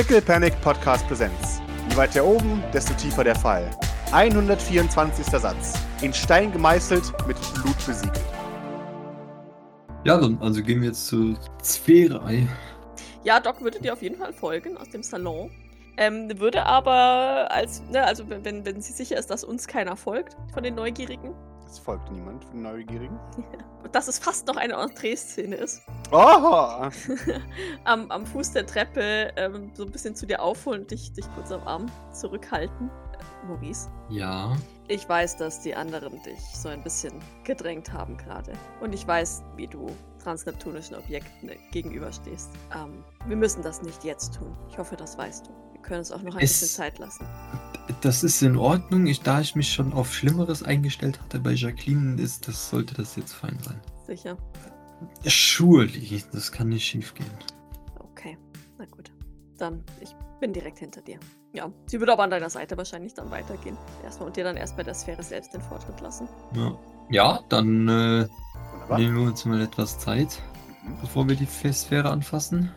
Pickle Panic Podcast Präsenz. Je weiter oben, desto tiefer der Fall. 124. Satz. In Stein gemeißelt, mit Blut besiegelt. Ja, dann also gehen wir jetzt Sphäre ein. Ja, Doc würde dir auf jeden Fall folgen aus dem Salon. Ähm, würde aber, als, ne, also wenn, wenn sie sicher ist, dass uns keiner folgt von den Neugierigen, Es folgt niemand von Neugierigen. dass es fast noch eine Entree-Szene ist, Oh! am, am Fuß der Treppe ähm, so ein bisschen zu dir aufholen und dich, dich kurz am Arm zurückhalten. Äh, Maurice, Ja. ich weiß, dass die anderen dich so ein bisschen gedrängt haben gerade. Und ich weiß, wie du transneptunischen Objekten gegenüberstehst. Ähm, wir müssen das nicht jetzt tun. Ich hoffe, das weißt du. Wir können uns auch noch ein Es- bisschen Zeit lassen. Das ist in Ordnung. Ich, da ich mich schon auf Schlimmeres eingestellt hatte bei Jacqueline, ist das, sollte das jetzt fein sein. Sicher. Surely, das kann nicht schief gehen. Okay, na gut. Dann, ich bin direkt hinter dir. Ja, sie würde aber an deiner Seite wahrscheinlich dann weitergehen. Erstmal und dir dann erst bei der Sphäre selbst den Vortritt lassen. Ja, ja dann äh, nehmen wir uns mal etwas Zeit, Mhm. bevor wir die Sphäre anfassen.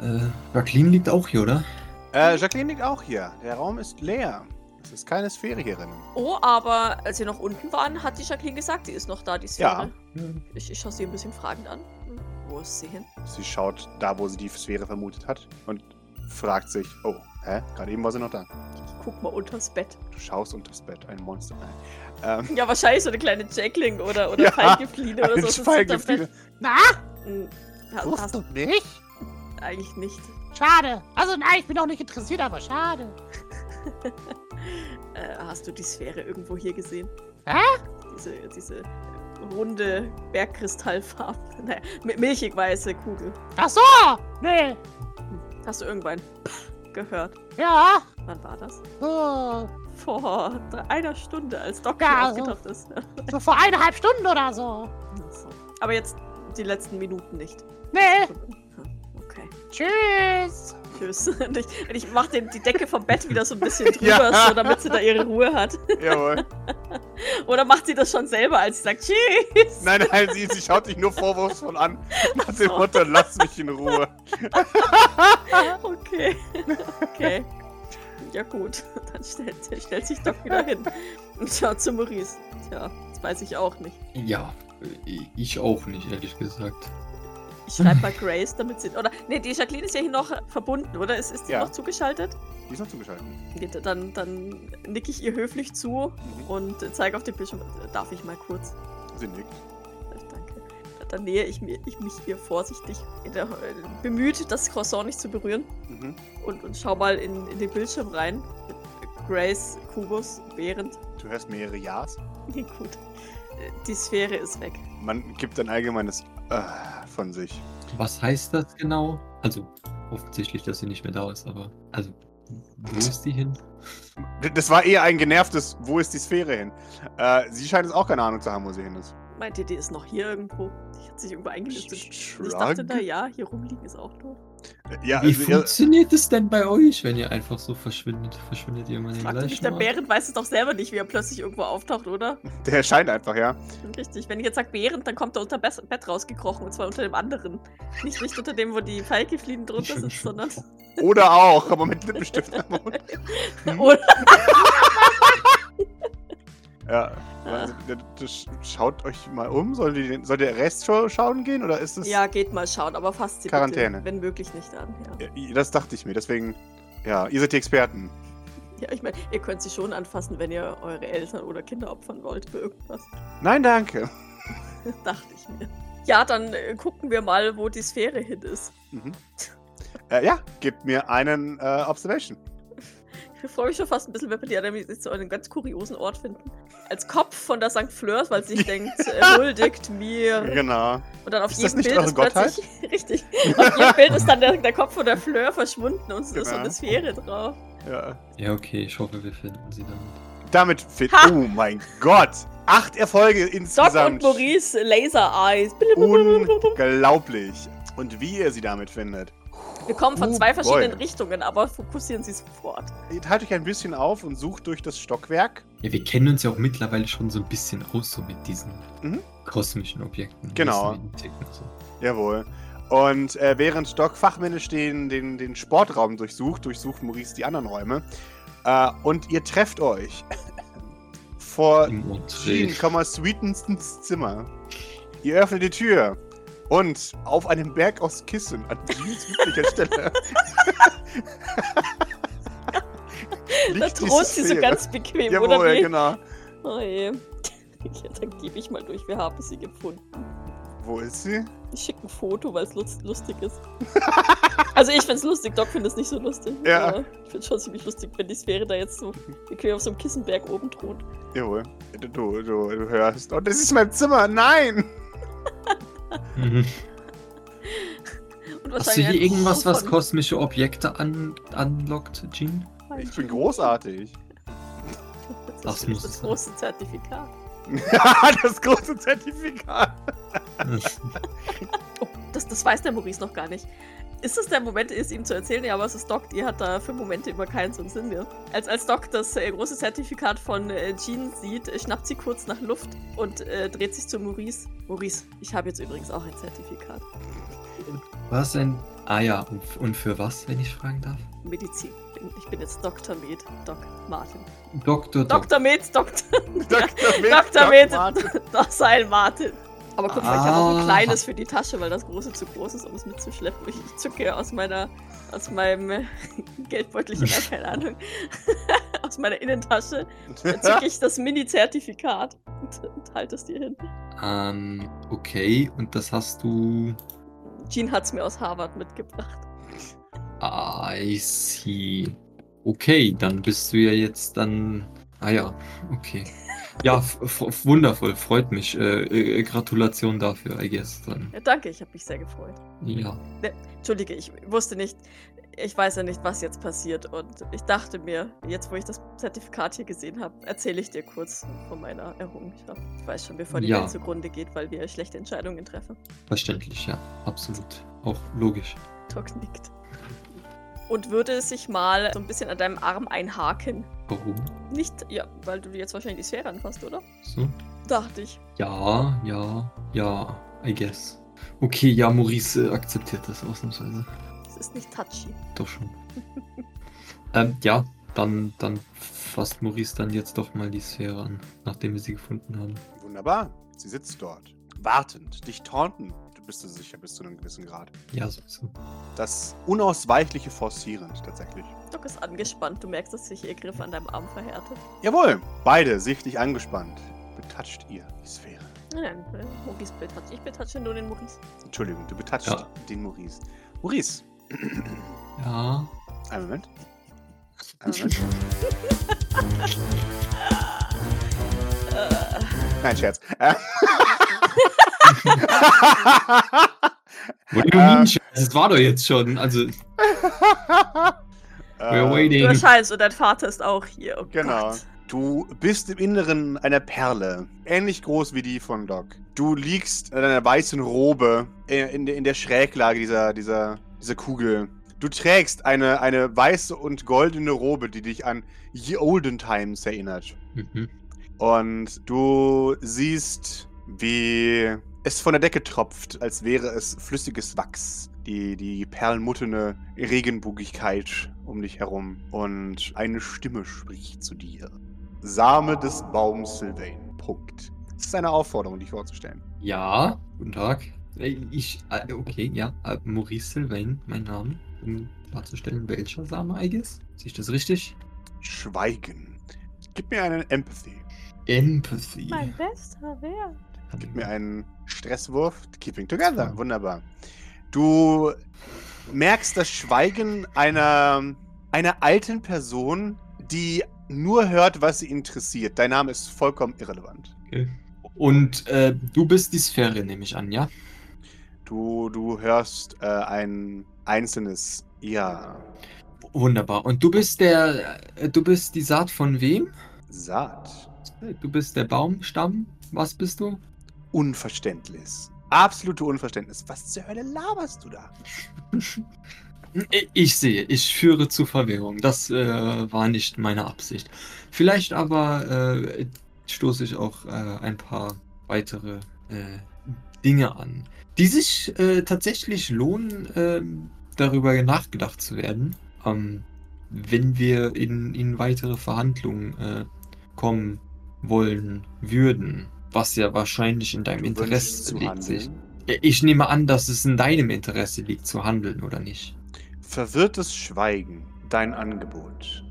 Äh, Jacqueline liegt auch hier, oder? Äh, Jacqueline liegt auch hier. Der Raum ist leer. Es ist keine Sphäre hier drin. Oh, aber als wir noch unten waren, hat die Jacqueline gesagt, sie ist noch da, die Sphäre. Ich, ich schaue sie ein bisschen fragend an. Hm, Wo ist sie hin? Sie schaut da, wo sie die Sphäre vermutet hat und fragt sich, oh, hä? Gerade eben war sie noch da. Ich guck mal unters Bett. Du schaust unters Bett, ein Monster. Nein. Ähm, Ja, wahrscheinlich so eine kleine Jackling oder, oder Ja, Fallgefliene oder so. unterm Na. Hm, hast du du mich? eigentlich nicht. Schade. Also nein, ich bin auch nicht interessiert, aber schade. Äh, hast du die Sphäre irgendwo hier gesehen? Hä? Diese, diese runde Bergkristallfarben. Naja, mi- milchig weiße Kugel. Ach so, nee. Hast du irgendwann gehört? Ja, Wann war das? so, Vor einer Stunde, als Doc Ja, also- aufgetaucht ist. so vor eineinhalb Stunden oder so. Ach so. Aber jetzt die letzten Minuten nicht. Nee, Hm, Okay. tschüss. Tschüss. Und ich, und ich mach den, die Decke vom Bett wieder so ein bisschen drüber, Ja. so damit sie da ihre Ruhe hat. jawohl. Oder macht sie das schon selber, als sie sagt Tschüss? Nein, nein, sie, sie schaut dich nur vorwurfsvoll an. Nach dem Motto, lass mich in Ruhe. Okay. Okay. Ja gut, dann stellt, stellt sich Doc wieder hin und schaut zu Maurice. Tja, das weiß ich auch nicht. Ja, ich auch nicht, ehrlich gesagt. Ich schreibe mal Grace, damit sie... Oder, nee, die Jacqueline ist ja hier noch verbunden, oder? Ist, ist sie Ja. noch zugeschaltet? Die ist noch zugeschaltet. Geht, Dann, dann nicke ich ihr höflich zu Mhm. und zeige auf den Bildschirm. Darf ich mal kurz? Sie nickt. Danke. Dann nähe ich, mir, ich mich ihr vorsichtig der, bemüht, das Croissant nicht zu berühren Mhm. und, und schau mal in, in den Bildschirm rein. Grace, Kubus, während. Du hörst mehrere Ja's. Nee, gut. Die Sphäre ist weg. Man gibt ein allgemeines äh, von sich. Was heißt das genau? Also, offensichtlich, dass sie nicht mehr da ist, aber. Also, wo ist die hin? Das war eher ein genervtes, wo ist die Sphäre hin? Äh, sie scheint es auch keine Ahnung zu haben, wo sie hin ist. Meint ihr, die ist noch hier irgendwo? Die hat sich irgendwo eingelistet. Ich dachte, na ja, hier rumliegen ist auch doof. Ja, Wie also, funktioniert es denn bei euch, wenn ihr einfach so verschwindet? Verschwindet ihr immer den mich, gleichen der Ort? Bärend weiß es doch selber nicht, wie er plötzlich irgendwo auftaucht, oder? der erscheint einfach, ja. Richtig. Wenn ich jetzt sage Bärend, dann kommt er unter Bes- Bett rausgekrochen. Und zwar unter dem anderen. Nicht, nicht unter dem, wo die Falkefliegen drunter schon. sondern. Oder auch, aber mit Lippenstift am Mund. Hm? Oder Ja. Also, schaut euch mal um. Soll, die, soll der Rest schon schauen gehen oder ist das. Ja, geht mal schauen, aber fasst sie Quarantäne. bitte, wenn möglich nicht an. Ja, Das dachte ich mir, deswegen. Ja, ihr seid die Experten. ja ich meine, ihr könnt sie schon anfassen, wenn ihr eure Eltern oder Kinder opfern wollt für irgendwas. Nein, danke. Dachte ich mir. Ja, dann äh, gucken wir mal, wo die Sphäre hin ist. Mhm. Äh, ja, gebt mir einen äh, Observation. Ich freue mich schon fast ein bisschen, wenn wir die jetzt so einen ganz kuriosen Ort finden. Als Kopf von der St. Fleurs, weil sie sich denkt, äh, huldigt mir. Genau. Und dann auf Ist das jedem nicht Bild ist plötzlich. Richtig. Auf jedem Bild ist dann der, der Kopf von der Fleur verschwunden und es ist so Genau. eine Sphäre drauf. Ja. Ja, okay, ich hoffe, wir finden sie dann. Damit fit. Ha! Oh mein Gott! Acht Erfolge Doc insgesamt. und Maurice, Laser Eyes. Unglaublich. Und wie ihr sie damit findet. Wir kommen von Oh zwei verschiedenen boy. Richtungen, aber fokussieren Sie sofort. Ihr teilt euch ein bisschen auf und sucht durch das Stockwerk. Ja, wir kennen uns ja auch mittlerweile schon so ein bisschen aus, so mit diesen Mhm. kosmischen Objekten. Genau. So. Jawohl. Und äh, während Doc fachmännisch den, den, den Sportraum durchsucht, durchsucht Maurice die anderen Räume. Äh, und ihr trefft euch vor. Jean, Sweetensons Zimmer. Ihr öffnet die Tür und auf einem Berg aus Kissen an Jeans üblicher Stelle. Da thront sie so ganz bequem, oder Jawohl, wie? genau. Oh je. Ja, dann gebe ich mal durch, wir haben sie gefunden. Wo ist sie? Ich schicke ein Foto, weil es lust lustig ist. also ich find's lustig, Doc findet es nicht so lustig. Ja. Ich find's schon ziemlich lustig, wenn die Sphäre da jetzt so bequem auf so einem Kissenberg oben thront. Jawohl. Du, du, du, du hörst. Und das ist mein Zimmer. Nein! Mhm. Und Hast du hier irgendwas, was kosmische Objekte an, anlockt, Jean? Ich bin großartig. Das, Das ist muss das große Zertifikat. das große Zertifikat. Oh, das, das weiß der Maurice noch gar nicht. Ist es der Moment, ist ihm zu erzählen, ja, was ist Doc? Die hat da für Momente immer keinen so einen Sinn mehr. Als, als Doc das äh, große Zertifikat von äh, Jean sieht, äh, schnappt sie kurz nach Luft und äh, dreht sich zu Maurice. Maurice, ich habe jetzt übrigens auch ein Zertifikat. Was denn? Ah ja, und, und für was, wenn ich fragen darf? Medizin. Ich bin jetzt Dr. Med, Doc Martin. Doktor, Doktor. Dr. Med, Dr. Dr. Med, Dr. Martin. Dr. Martin. Aber guck mal, ich habe auch ein Ah. kleines für die Tasche, weil das große zu groß ist, um es mitzuschleppen. Ich, ich zücke aus meiner, aus meinem äh, Geldbeutelchen, äh, keine Ahnung, aus meiner Innentasche, zücke ich das Mini-Zertifikat und, und halte es dir hin. Ähm, okay, und das hast du. Jean hat es mir aus Harvard mitgebracht. I see. Okay, dann bist du ja jetzt dann. Ah ja, okay. Ja, wundervoll, freut mich. Äh, äh, Gratulation dafür, I guess. Dann. Ja, danke, ich habe mich sehr gefreut. Ja. Entschuldige, ich wusste nicht, ich weiß ja nicht, was jetzt passiert. Und ich dachte mir, jetzt wo ich das Zertifikat hier gesehen habe, erzähle ich dir kurz von meiner Errungenschaft. Ich weiß schon, bevor die Ja. Welt zugrunde geht, weil wir schlechte Entscheidungen treffen. Verständlich, ja. Absolut. Auch logisch. Doc nickt. Und würde sich mal so ein bisschen an deinem Arm einhaken. Warum? Nicht, ja, weil du jetzt wahrscheinlich die Sphäre anfasst, oder? So? Dachte ich. Ja, ja, ja, I guess. Okay, ja, Maurice äh, akzeptiert das ausnahmsweise. Es ist nicht touchy. Doch schon. ähm, ja, dann, dann fasst Maurice dann jetzt doch mal die Sphäre an, nachdem wir sie gefunden haben. Wunderbar. Sie sitzt dort. Wartend. Dich taunten. Du bist dir sicher bis zu einem gewissen Grad. Ja, sowieso. Das unausweichliche forcierend tatsächlich. Doc ist angespannt. Du merkst, dass sich ihr Griff an deinem Arm verhärtet. Jawohl. Beide sichtlich angespannt. Betatscht ihr die Sphäre. Nein, nein, äh, Maurice betatscht. Ich betatsche nur den Maurice. Entschuldigung, du betatscht Ja. den Maurice. Maurice. Ja. Einen Moment. Einen Moment. Nein, Scherz. What do you mean? Das war doch jetzt schon. Also, we're äh, waiting. du und dein Vater ist auch hier. Oh Genau. Gott. Du bist im Inneren einer Perle, ähnlich groß wie die von Doc. Du liegst in einer weißen Robe äh, in, der- in der Schräglage dieser, dieser, dieser Kugel. Du trägst eine, eine weiße und goldene Robe, die dich an Ye Olden Times erinnert. Mhm. Und du siehst, wie es von der Decke tropft, als wäre es flüssiges Wachs. Die, die perlmuttene Regenbogigkeit um dich herum. Und eine Stimme spricht zu dir. Same des Baums Sylvain. Punkt. Das ist eine Aufforderung, dich vorzustellen. Ja, guten Tag. Äh, Ich, äh, okay, ja, äh, Maurice Sylvain, mein Name, um klarzustellen, welcher Same, I guess. Sehe ich das richtig? Schweigen. Gib mir einen Empathy. Empathy. Mein bester Wert. Gib mir einen Stresswurf. Keeping together. Wunderbar. Du merkst das Schweigen einer, einer alten Person, die nur hört, was sie interessiert. Dein Name ist vollkommen irrelevant. Okay. Und äh, du bist die Sphäre, nehme ich an, ja? Du, du hörst äh, ein einzelnes Ja. Wunderbar. Und du bist der, äh, du bist die Saat von wem? Saat. Du bist der Baumstamm. Was bist du? Unverständnis. Absolute Unverständnis. Was zur Hölle laberst du da? Ich- sehe, ich führe zu Verwirrung. Das äh, war nicht meine Absicht. Vielleicht aber äh, stoße ich auch äh, ein paar weitere äh, Dinge an, die sich äh, tatsächlich lohnen, ähm, darüber nachgedacht zu werden, ähm, wenn wir in, in weitere Verhandlungen äh, kommen wollen würden, was ja wahrscheinlich in deinem Interesse liegt. Sich. Ich nehme an, dass es in deinem Interesse liegt, zu handeln oder nicht. Verwirrtes Schweigen, dein Angebot.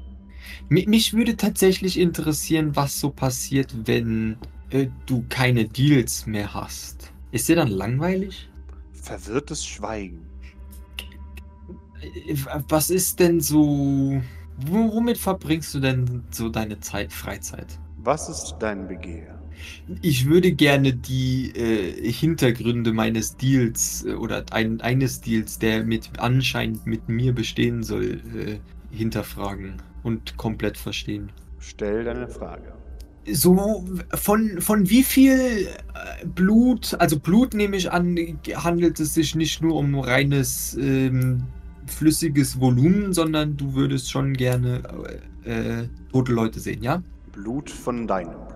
Mi- Mich würde tatsächlich interessieren, was so passiert, wenn äh, du keine Deals mehr hast. Ist dir dann langweilig? Verwirrtes Schweigen. Äh, Was ist denn so. wo- Womit verbringst du denn so deine Zeit, Freizeit? Was ist dein Begehr? Ich würde gerne die äh, Hintergründe meines Deals äh, oder ein, eines Deals, der mit anscheinend mit mir bestehen soll, äh, hinterfragen und komplett verstehen. Stell deine Frage. So von, von wie viel äh, Blut, also Blut nehme ich an, handelt es sich nicht nur um reines ähm, flüssiges Volumen, sondern du würdest schon gerne äh, äh, tote Leute sehen, ja? Blut von deinem.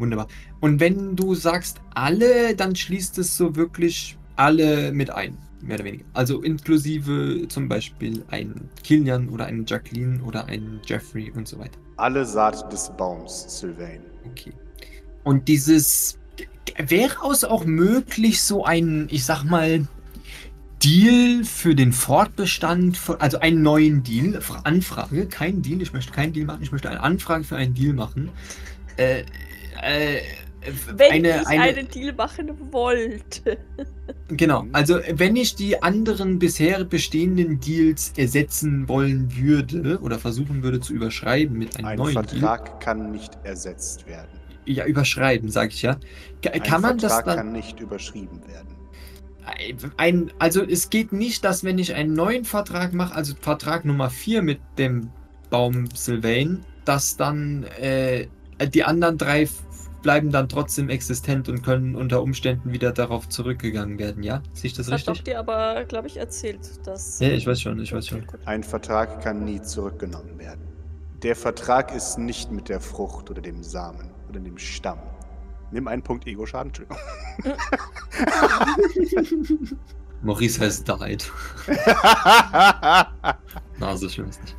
Wunderbar. Und wenn du sagst alle, dann schließt es so wirklich alle mit ein, mehr oder weniger. Also inklusive zum Beispiel ein Kilian oder eine Jacqueline oder ein Jeffrey und so weiter. Alle Saat des Baums, Sylvain. Okay. Und dieses wäre es auch möglich, so ein, ich sag mal, Deal für den Fortbestand, von, also einen neuen Deal, Fra- Anfrage, kein Deal, ich möchte keinen Deal machen, ich möchte eine Anfrage für einen Deal machen. Äh, äh, Wenn eine, ich eine, einen Deal machen wollte. Genau, also wenn ich die anderen bisher bestehenden Deals ersetzen wollen würde oder versuchen würde zu überschreiben mit einem Ein neuen Vertrag kann nicht ersetzt werden. Deal, ja, überschreiben, sage ich ja. Ka- Ein Kann man das Vertrag dann kann nicht überschrieben werden. ein, also es geht nicht, dass wenn ich einen neuen Vertrag mache, also Vertrag Nummer 4 mit dem Baum Sylvain, dass dann äh, die anderen drei bleiben dann trotzdem existent und können unter Umständen wieder darauf zurückgegangen werden, ja? Sehe ich das Das hat doch richtig? dir aber, glaube ich, erzählt, dass. Ja, ich weiß schon, ich weiß schon. Ein Vertrag kann nie zurückgenommen werden. Der Vertrag ist nicht mit der Frucht oder dem Samen oder dem Stamm. Nimm einen Punkt Ego-Schaden, Entschuldigung. Maurice has died. Na, so schlimm ist nicht.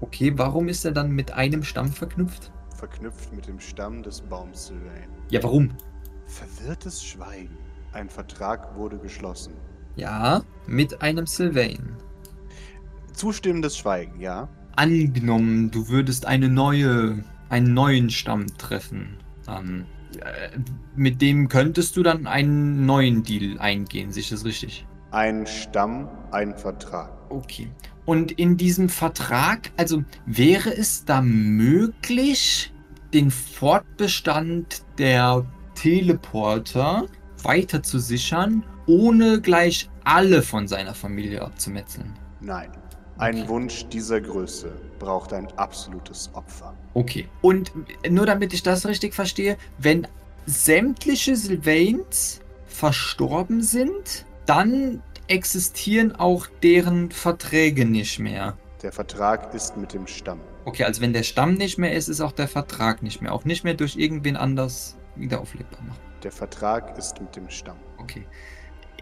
Okay, warum ist er dann mit einem Stamm verknüpft? Verknüpft mit dem Stamm des Baums Sylvain. Ja, warum? Verwirrtes Schweigen. Ein Vertrag wurde geschlossen. Ja, mit einem Sylvain. Zustimmendes Schweigen, ja. Angenommen, du würdest eine neue, einen neuen Stamm treffen. Ähm, äh, mit dem könntest du dann einen neuen Deal eingehen, sehe ich das richtig? Ein Stamm, ein Vertrag. Okay. Und in diesem Vertrag, also wäre es da möglich, den Fortbestand der Teleporter weiter zu sichern, ohne gleich alle von seiner Familie abzumetzeln? Nein. Ein. Wunsch dieser Größe braucht ein absolutes Opfer. Okay. Und nur damit ich das richtig verstehe, wenn sämtliche Sylvains verstorben sind, dann existieren auch deren Verträge nicht mehr. Der Vertrag ist mit dem Stamm. Okay, also wenn der Stamm nicht mehr ist, ist auch der Vertrag nicht mehr. Auch nicht mehr durch irgendwen anders wieder auflebbar machen. Der Vertrag ist mit dem Stamm. Okay.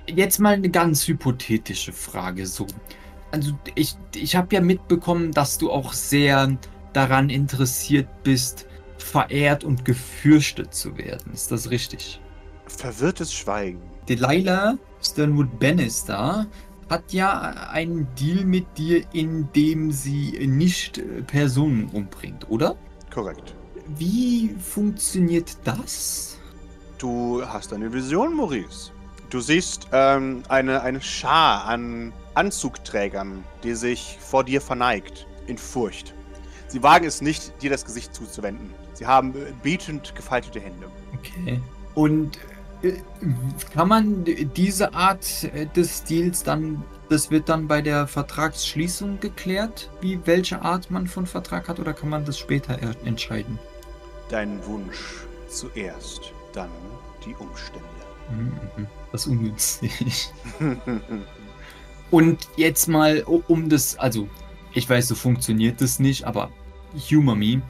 Jetzt mal eine ganz hypothetische Frage. So. Also ich, ich habe ja mitbekommen, dass du auch sehr daran interessiert bist, verehrt und gefürchtet zu werden. Ist das richtig? Verwirrtes Schweigen. Delilah Sternwood Bannister hat ja einen Deal mit dir, in dem sie nicht äh, Personen umbringt, oder? Korrekt. Wie funktioniert das? Du hast eine Vision, Maurice. Du siehst ähm, eine, eine Schar an Anzugträgern, die sich vor dir verneigt, in Furcht. Sie wagen es nicht, dir das Gesicht zuzuwenden. Sie haben äh, betend gefaltete Hände. Okay. Und kann man diese Art äh, des Deals dann, das wird dann bei der Vertragsschließung geklärt, wie welche Art man von Vertrag hat, oder kann man das später er- entscheiden? Dein Wunsch zuerst, dann die Umstände. Mhm, Das ist ungünstig. Und jetzt mal, um das, also, ich weiß, so funktioniert das nicht, aber humor me.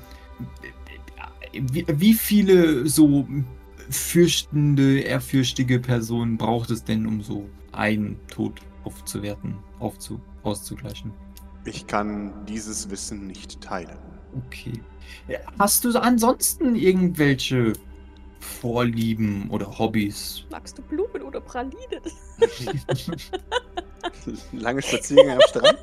Wie, wie viele so fürchtende, ehrfürchtige Person braucht es denn, um so einen Tod aufzuwerten, aufzu, auszugleichen? Ich kann dieses Wissen nicht teilen. Okay. Ja, Hast du ansonsten irgendwelche Vorlieben oder Hobbys? Magst du Blumen oder Pralinen? Lange Spaziergänge am Strand?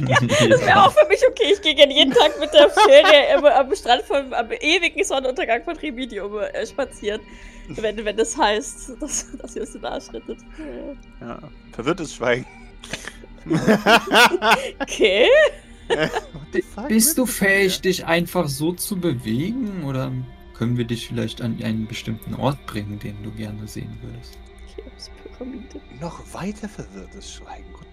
Das wäre auch für mich okay. Ich gehe gerne jeden Tag mit der Fähre am, am Strand vom am ewigen Sonnenuntergang von Remedium äh, spazieren. Wenn, wenn das heißt, dass, dass ihr uns Arsch rettet. Äh, Ja. Verwirrtes Schweigen. Okay. Bist du fähig, dich einfach so zu bewegen? Oder können wir dich vielleicht an einen bestimmten Ort bringen, den du gerne sehen würdest? Noch weiter verwirrtes Schweigen. Fuck?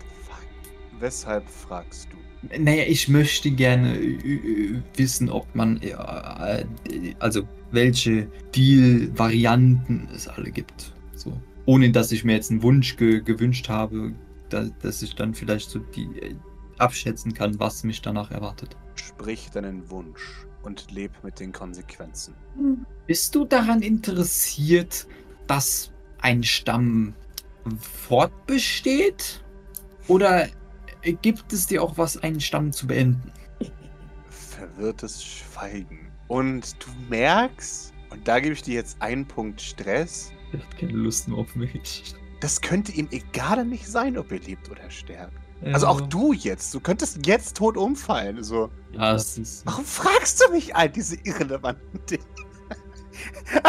Weshalb fragst du? Naja, ich möchte gerne äh, äh, wissen, ob man, äh, also welche Deal-Varianten es alle gibt. So. Ohne dass ich mir jetzt einen Wunsch ge gewünscht habe, da, dass ich dann vielleicht so die äh, abschätzen kann, was mich danach erwartet. Sprich deinen Wunsch und leb mit den Konsequenzen. Bist du daran interessiert, dass ein Stamm fortbesteht? Oder gibt es dir auch was, einen Stamm zu beenden? Verwirrtes Schweigen. Und du merkst, und da gebe ich dir jetzt einen Punkt Stress, Er hat keine Lust mehr auf mich. das könnte ihm egal nicht sein, ob er lebt oder stirbt. Also auch du jetzt, du könntest jetzt tot umfallen. So. Ja, es ist. Warum fragst du mich all diese irrelevanten Dinge?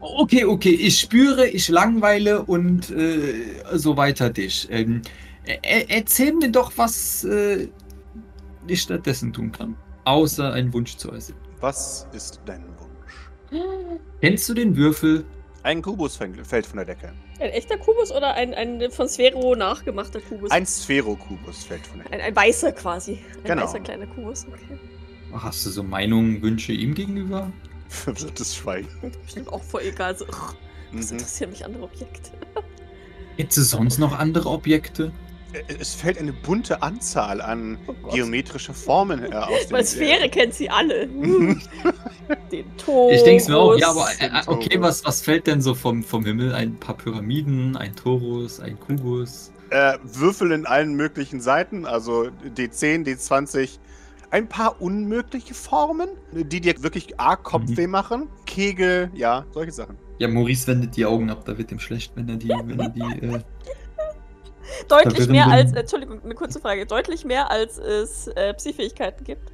Okay, okay, ich spüre, ich langweile und äh, so weiter dich. Ähm, er, erzähl mir doch, was äh, ich stattdessen tun kann. Außer einen Wunsch zu äußern. Was ist dein Wunsch? Kennst du den Würfel? Ein Kubus fällt von der Decke. Ein echter Kubus oder ein, ein von Sphero nachgemachter Kubus? Ein Sphero-Kubus fällt von der ein, Decke. ein weißer quasi. Ein Genau. weißer kleiner Kubus. Okay. Hast du so Meinungen, Wünsche ihm gegenüber? Verwirrtes Schweigen. Bestimmt auch voll egal. So, ugh, was Mhm. interessieren mich andere Objekte? Gibt es sonst noch andere Objekte? Es fällt eine bunte Anzahl an Oh Gott. geometrische Formen äh, aus Weil Sphäre kennt sie alle. Den Tod. Ich denke mir auch, ja, aber äh, Ein okay, was, was fällt denn so vom, vom Himmel? Ein paar Pyramiden, ein Torus, ein Kubus. äh, Würfel in allen möglichen Seiten, also D10, D20. Ein paar unmögliche Formen, die dir wirklich arg Kopfweh machen. Kegel, ja, solche Sachen. Ja, Maurice wendet die Augen ab, da wird ihm schlecht, wenn er die, wenn er die, äh, Deutlich mehr als, Entschuldigung, eine kurze Frage. Deutlich mehr als es äh, Psi-Fähigkeiten gibt.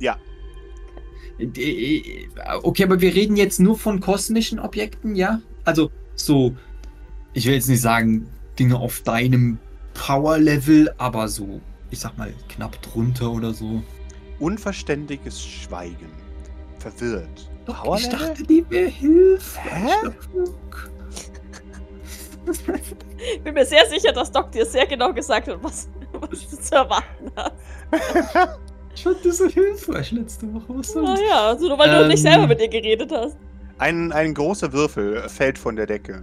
die- Okay, aber wir reden jetzt nur von kosmischen Objekten, ja? Also, so, ich will jetzt nicht sagen, Dinge auf deinem Power-Level, aber so, ich sag mal, knapp drunter oder so. Unverständiges Schweigen. Verwirrt. Doch, Power ich dachte, die wäre hilfreich. Hä? Ich bin mir sehr sicher, dass Doc dir sehr genau gesagt hat, was, was du zu erwarten hast. Ich fand das so hilfreich letzte Woche. Was soll das? Naja, also nur weil du Ähm. nicht selber mit ihr geredet hast. Ein, ein großer Würfel fällt von der Decke.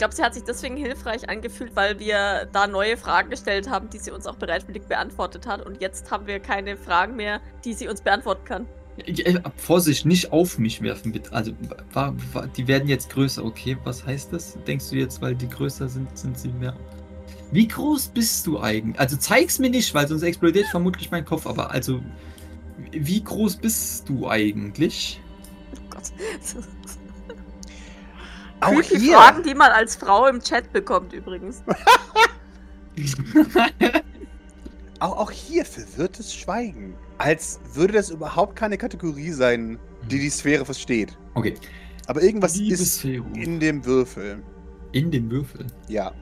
Ich glaube, sie hat sich deswegen hilfreich angefühlt, weil wir da neue Fragen gestellt haben, die sie uns auch bereitwillig beantwortet hat. Und jetzt haben wir keine Fragen mehr, die sie uns beantworten kann. Äh, Vorsicht, nicht auf mich werfen, bitte. Also, wa- wa- die werden jetzt größer, okay? Was heißt das? Denkst du jetzt, weil die größer sind, sind sie mehr? Wie groß bist du eigentlich? Also, zeig's mir nicht, weil sonst explodiert vermutlich mein Kopf. Aber, also, wie groß bist du eigentlich? Oh Gott. Auch Creepy hier. Fragen, die man als Frau im Chat bekommt übrigens. Auch, auch hier verwirrtes Schweigen. Als würde das überhaupt keine Kategorie sein, die die Sphäre versteht. okay. Aber irgendwas Liebe ist Sphero. in dem Würfel. In den Würfel. Ja.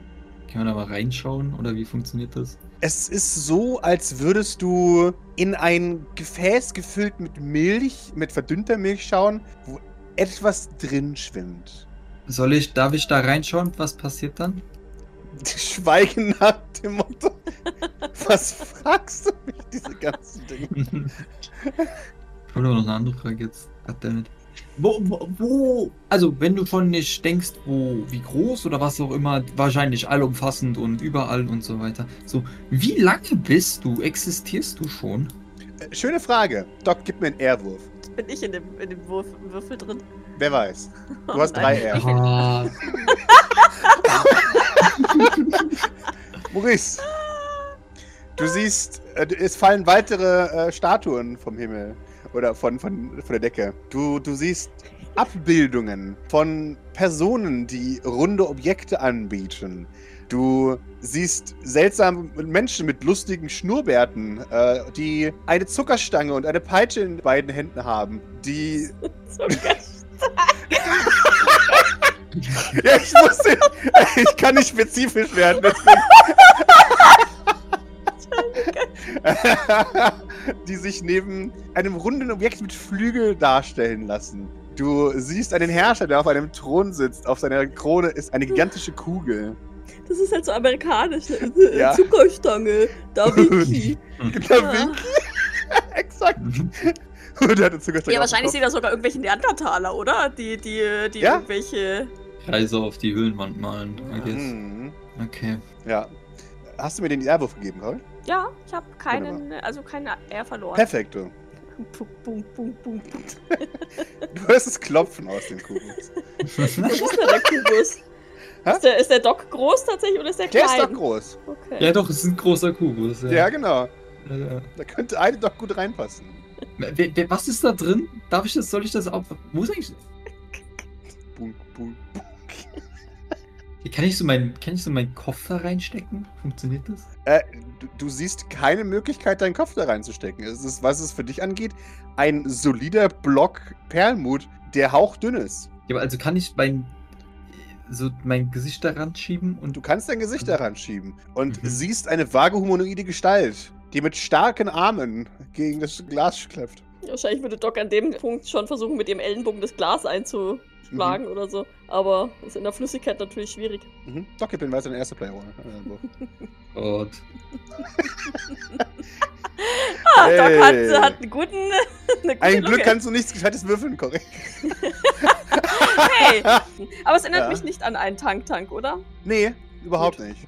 Kann man da mal reinschauen? Oder wie funktioniert das? Es ist so, als würdest du in ein Gefäß gefüllt mit Milch, mit verdünnter Milch schauen, wo etwas drin schwimmt. Soll ich, darf ich da reinschauen? Was passiert dann? Schweigen nach dem Motto. Was fragst du mich, diese ganzen Dinge? Ich wollte aber noch eine andere Frage jetzt. Goddammit. Wo, wo, wo, also wenn du schon nicht denkst, wo, wie groß oder was auch immer, wahrscheinlich allumfassend und überall und so weiter. So, wie lange bist du, existierst du schon? Äh, Schöne Frage. Doc, gib mir einen Ehrwurf. Bin ich in dem, in dem Würfel drin? Wer weiß. Du hast Oh drei. R. Ah, Maurice, du siehst, äh, es fallen weitere äh, Statuen vom Himmel oder von, von, von der Decke. Du, du siehst Abbildungen von Personen, die runde Objekte anbieten. Du siehst seltsame Menschen mit lustigen Schnurrbärten, äh, die eine Zuckerstange und eine Peitsche in beiden Händen haben, die Ja, ich wusste, ich kann nicht spezifisch werden. Deswegen. die sich neben einem runden Objekt mit Flügel darstellen lassen. Du siehst einen Herrscher, der auf einem Thron sitzt. Auf seiner Krone ist eine gigantische Kugel. Das ist halt so amerikanisch. Ne? Ja. Zuckerstange, Da Vinci. Da. Vinci, exakt. Und er hat eine Zuckerstange Ja, wahrscheinlich sind da sogar irgendwelche Neandertaler, oder? Die, die, die Ja. irgendwelche. Reise auf die Höhlenwand malen, I guess. Mhm. Okay. Ja. Hast du mir den R-Wurf gegeben, Paul? Ja, ich habe keinen, also keine R verloren. Perfekt, du. Bum, bum, bum, bum. Du hörst es klopfen aus dem Kubus. Was ist denn der Kubus? Ist der, ist der Dock groß tatsächlich oder ist der Der klein? ist doch groß. Okay. ja, doch, es ist ein großer Kubus. Ja, genau. Ja, ja. Da könnte eine doch gut reinpassen. Was ist da drin? Darf ich das, soll ich das auch. Wo ist eigentlich. Bunk, bunk, bunk. Kann ich so meinen, kann ich so meinen Kopf da reinstecken? Funktioniert das? Äh, du, du siehst keine Möglichkeit, deinen Kopf da reinzustecken. Es ist, was es für dich angeht, ein solider Block Perlmut, der hauchdünn ist. Ja, aber also kann ich mein. So mein Gesicht da ranschieben und Du kannst dein Gesicht daran schieben und Mhm. siehst eine vage humanoide Gestalt, die mit starken Armen gegen das Glas kläfft. Wahrscheinlich würde Doc an dem Punkt schon versuchen, mit dem Ellenbogen das Glas einzuschlagen Mhm. oder so. Aber ist in der Flüssigkeit natürlich schwierig. Mhm. Doc, ich bin weiter dein erster Player. Gott. Ah, Doc hat, Hey. hat einen guten. Eine gute Ein Glück Lunge. kannst du nichts Gescheites würfeln, korrekt. Hey! Aber es erinnert Ja. mich nicht an einen Tank-Tank, oder? Nee, überhaupt Gut. nicht.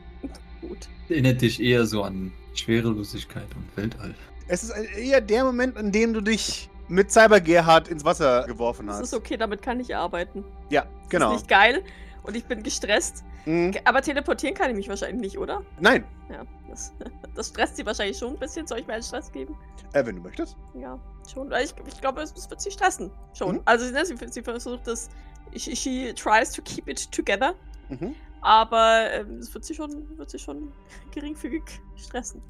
Gut. Erinnert dich eher so an Schwerelosigkeit und Weltall. Es ist eher der Moment, in dem du dich mit Cyber Gerhard ins Wasser geworfen Das hast. ist okay, damit kann ich arbeiten. Ja, genau. Ist nicht geil und ich bin gestresst. Mhm. Aber teleportieren kann ich mich wahrscheinlich nicht, oder? Nein, Ja, das, das stresst sie wahrscheinlich schon ein bisschen. Soll ich mir einen Stress geben? äh, wenn du möchtest. Ja, schon. Weil Ich, ich glaube, es, wird sie stressen. Schon. Mhm. Also ne, sie, sie versucht das. She, she tries to keep it together. Mhm. Aber ähm, es wird sie schon, wird sie schon geringfügig stressen.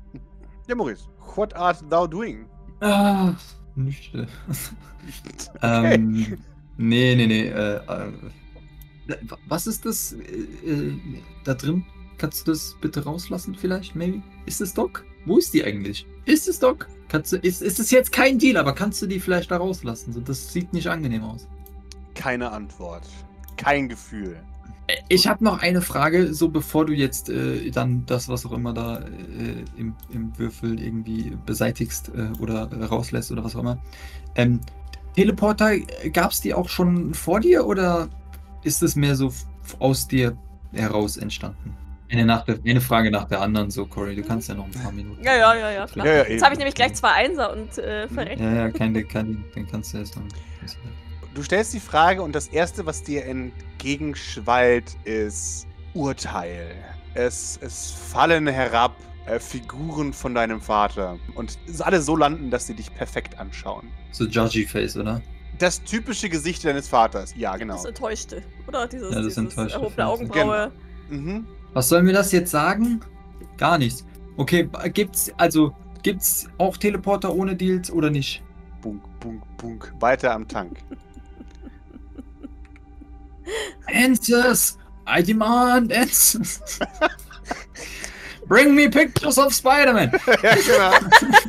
Ja, Maurice, what art thou doing? Ah, nüchte. ähm, nee, nee, nee. Äh, äh, was ist das äh, äh, da drin? Kannst du das bitte rauslassen, vielleicht, maybe? Ist es Doc? Wo ist die eigentlich? Ist es Doc? Kannst du, ist, ist es jetzt kein Deal, aber kannst du die vielleicht da rauslassen? So, das sieht nicht angenehm aus. Keine Antwort. Kein Gefühl. Äh, Ich habe noch eine Frage, so bevor du jetzt äh, dann das, was auch immer da äh, im, im Würfel irgendwie beseitigst äh, oder äh, rauslässt oder was auch immer. Ähm, Teleporter, gab es die auch schon vor dir oder ist es mehr so aus dir heraus entstanden? Eine, nach der, eine Frage nach der anderen, so Cory, du kannst ja noch ein paar Minuten. Ja, ja, ja, ja, klar. Ja, ja, Jetzt habe ich nämlich gleich zwei Einser und äh, verreckt. Ja, ja, keine, keine, dann kannst du erst noch. Du stellst die Frage und das Erste, was dir entgegenschwallt, ist Urteil. Es, es fallen herab äh, Figuren von deinem Vater und es alle so landen, dass sie dich perfekt anschauen. So Judgy Face, oder? Das typische Gesicht deines Vaters. Ja, genau. Das Enttäuschte, oder? Dieses, Ja, das dieses Enttäuschte erhobene Face. Augenbraue. Mhm. Was sollen wir das jetzt sagen? Gar nichts. Okay, gibt's also gibt's auch Teleporter ohne Deals oder nicht? Bunk, bunk, bunk. Weiter am Tank. Answers! I demand answers! Bring me pictures of Spider-Man! ja, genau.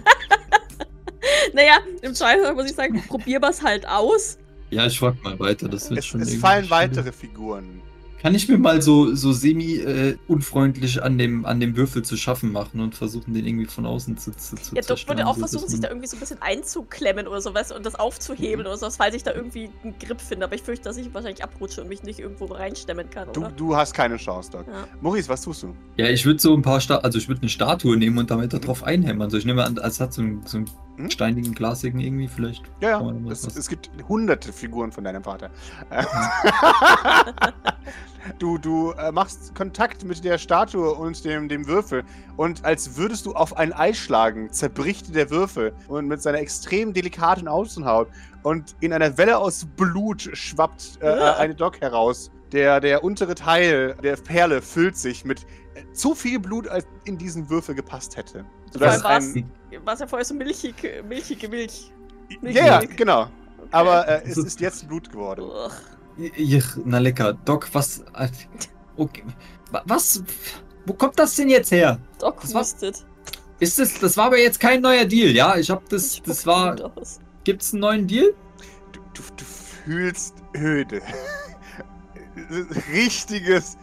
Naja, im Zweifel muss ich sagen, probierbar's halt aus. Ja, ich frag mal weiter, das wird Es, schon. es fallen schwierig. weitere Figuren. Kann ich mir mal so, so semi-unfreundlich an, dem, an dem Würfel zu schaffen machen und versuchen, den irgendwie von außen zu, zu, Ja, Doc würde auch so versuchen, sich da irgendwie so ein bisschen einzuklemmen oder sowas und das aufzuhebeln oder sowas, falls ich da irgendwie einen Grip finde. Aber ich fürchte, dass ich wahrscheinlich abrutsche und mich nicht irgendwo reinstemmen kann, Du, oder? du hast keine Chance, Doc. Ja. Maurice, was tust du? Ja, ich würde so ein paar Sta also ich würde eine Statue nehmen und damit da drauf einhämmern. So, ich nehme an, es hat so ein, so ein Hm? steinigen, glasigen irgendwie vielleicht. Ja, ja. Es, es gibt hunderte Figuren von deinem Vater. Äh, du du äh, machst Kontakt mit der Statue und dem, dem Würfel. Und als würdest du auf ein Ei schlagen, zerbricht der Würfel. Und mit seiner extrem delikaten Außenhaut. Und in einer Welle aus Blut schwappt äh, Ja. eine Dock heraus. Der, der untere Teil der Perle füllt sich mit äh, zu viel Blut, als in diesen Würfel gepasst hätte. Sodass ein, War es ja vorher so milchig, milchige Milch. Ja, ja, Milch. genau. Okay. Aber äh, es ist jetzt Blut geworden. Ich, na lecker. Doc, was. äh, Okay. Wa- Was? Wo kommt das denn jetzt her? Doc Das war- wustet. Ist das. Das war aber jetzt kein neuer Deal, ja? Ich hab das. Spuckt Das war. Gibt's einen neuen Deal? Du, du, du fühlst öde. Richtiges.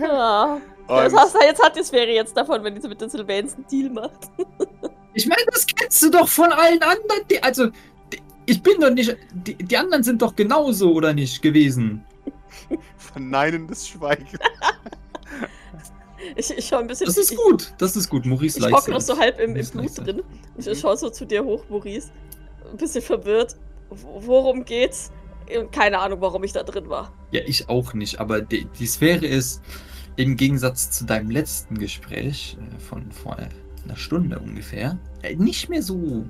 Ja. Das Und heißt, jetzt hat die Sphäre jetzt davon, wenn die mit den Sylvains einen Deal macht. Ich meine, das kennst du doch von allen anderen. Die, also. Die, ich bin doch nicht. Die, die anderen sind doch genauso, oder nicht, gewesen? verneinendes Schweigen. Ich, ich schaue ein bisschen. Das ist ich, gut. Das ist gut. Maurice Ich hocke noch so halb im, im Blut drin. Ich schaue so zu dir hoch, Maurice. Ein bisschen verwirrt. Worum geht's? Keine Ahnung, warum ich da drin war. Ja, ich auch nicht, aber die, die Sphäre ist im Gegensatz zu deinem letzten Gespräch äh, von vor einer Stunde ungefähr äh, nicht mehr so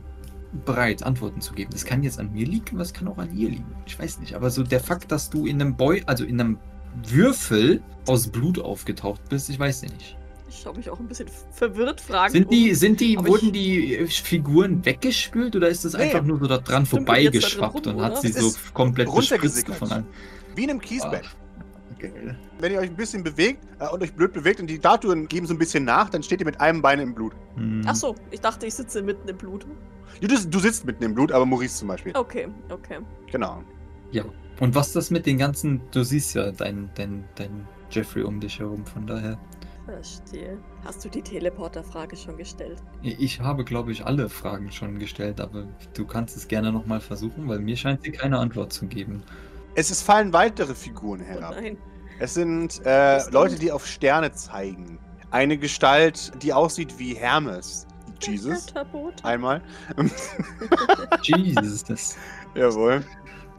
bereit, Antworten zu geben. Das kann jetzt an mir liegen, was kann auch an ihr liegen. Ich weiß nicht, aber so der Fakt, dass du in einem Boy, also in einem Würfel aus Blut aufgetaucht bist, ich weiß nicht. Ich schaue mich auch ein bisschen verwirrt, fragend Sind die, um. sind die, aber wurden ich- die Figuren weggespült oder ist das Nee. einfach nur so da dran vorbeigeschwappt und hat oder? sie so ist komplett runtergesickert. von allem? Wie in einem Kiesbett. Okay. Wenn ihr euch ein bisschen bewegt äh, und euch blöd bewegt und die Statuen geben so ein bisschen nach, dann steht ihr mit einem Bein im Blut. Hm. Ach so, ich dachte, ich sitze mitten im Blut. Du, du, du sitzt mitten im Blut, aber Maurice zum Beispiel. Okay, okay. Genau. Ja. Und was das mit den ganzen, du siehst ja dein, dein, dein Jeffrey um dich herum, von daher. Verstehe. Hast du die Teleporter-Frage schon gestellt? Ich habe, glaube ich, alle Fragen schon gestellt, aber du kannst es gerne nochmal versuchen, weil mir scheint sie keine Antwort zu geben. Es ist, fallen weitere Figuren Oh herab. nein. Es sind äh? Leute, die auf Sterne zeigen. Eine Gestalt, die aussieht wie Hermes. Jesus. Einmal. Jesus, das. Jawohl.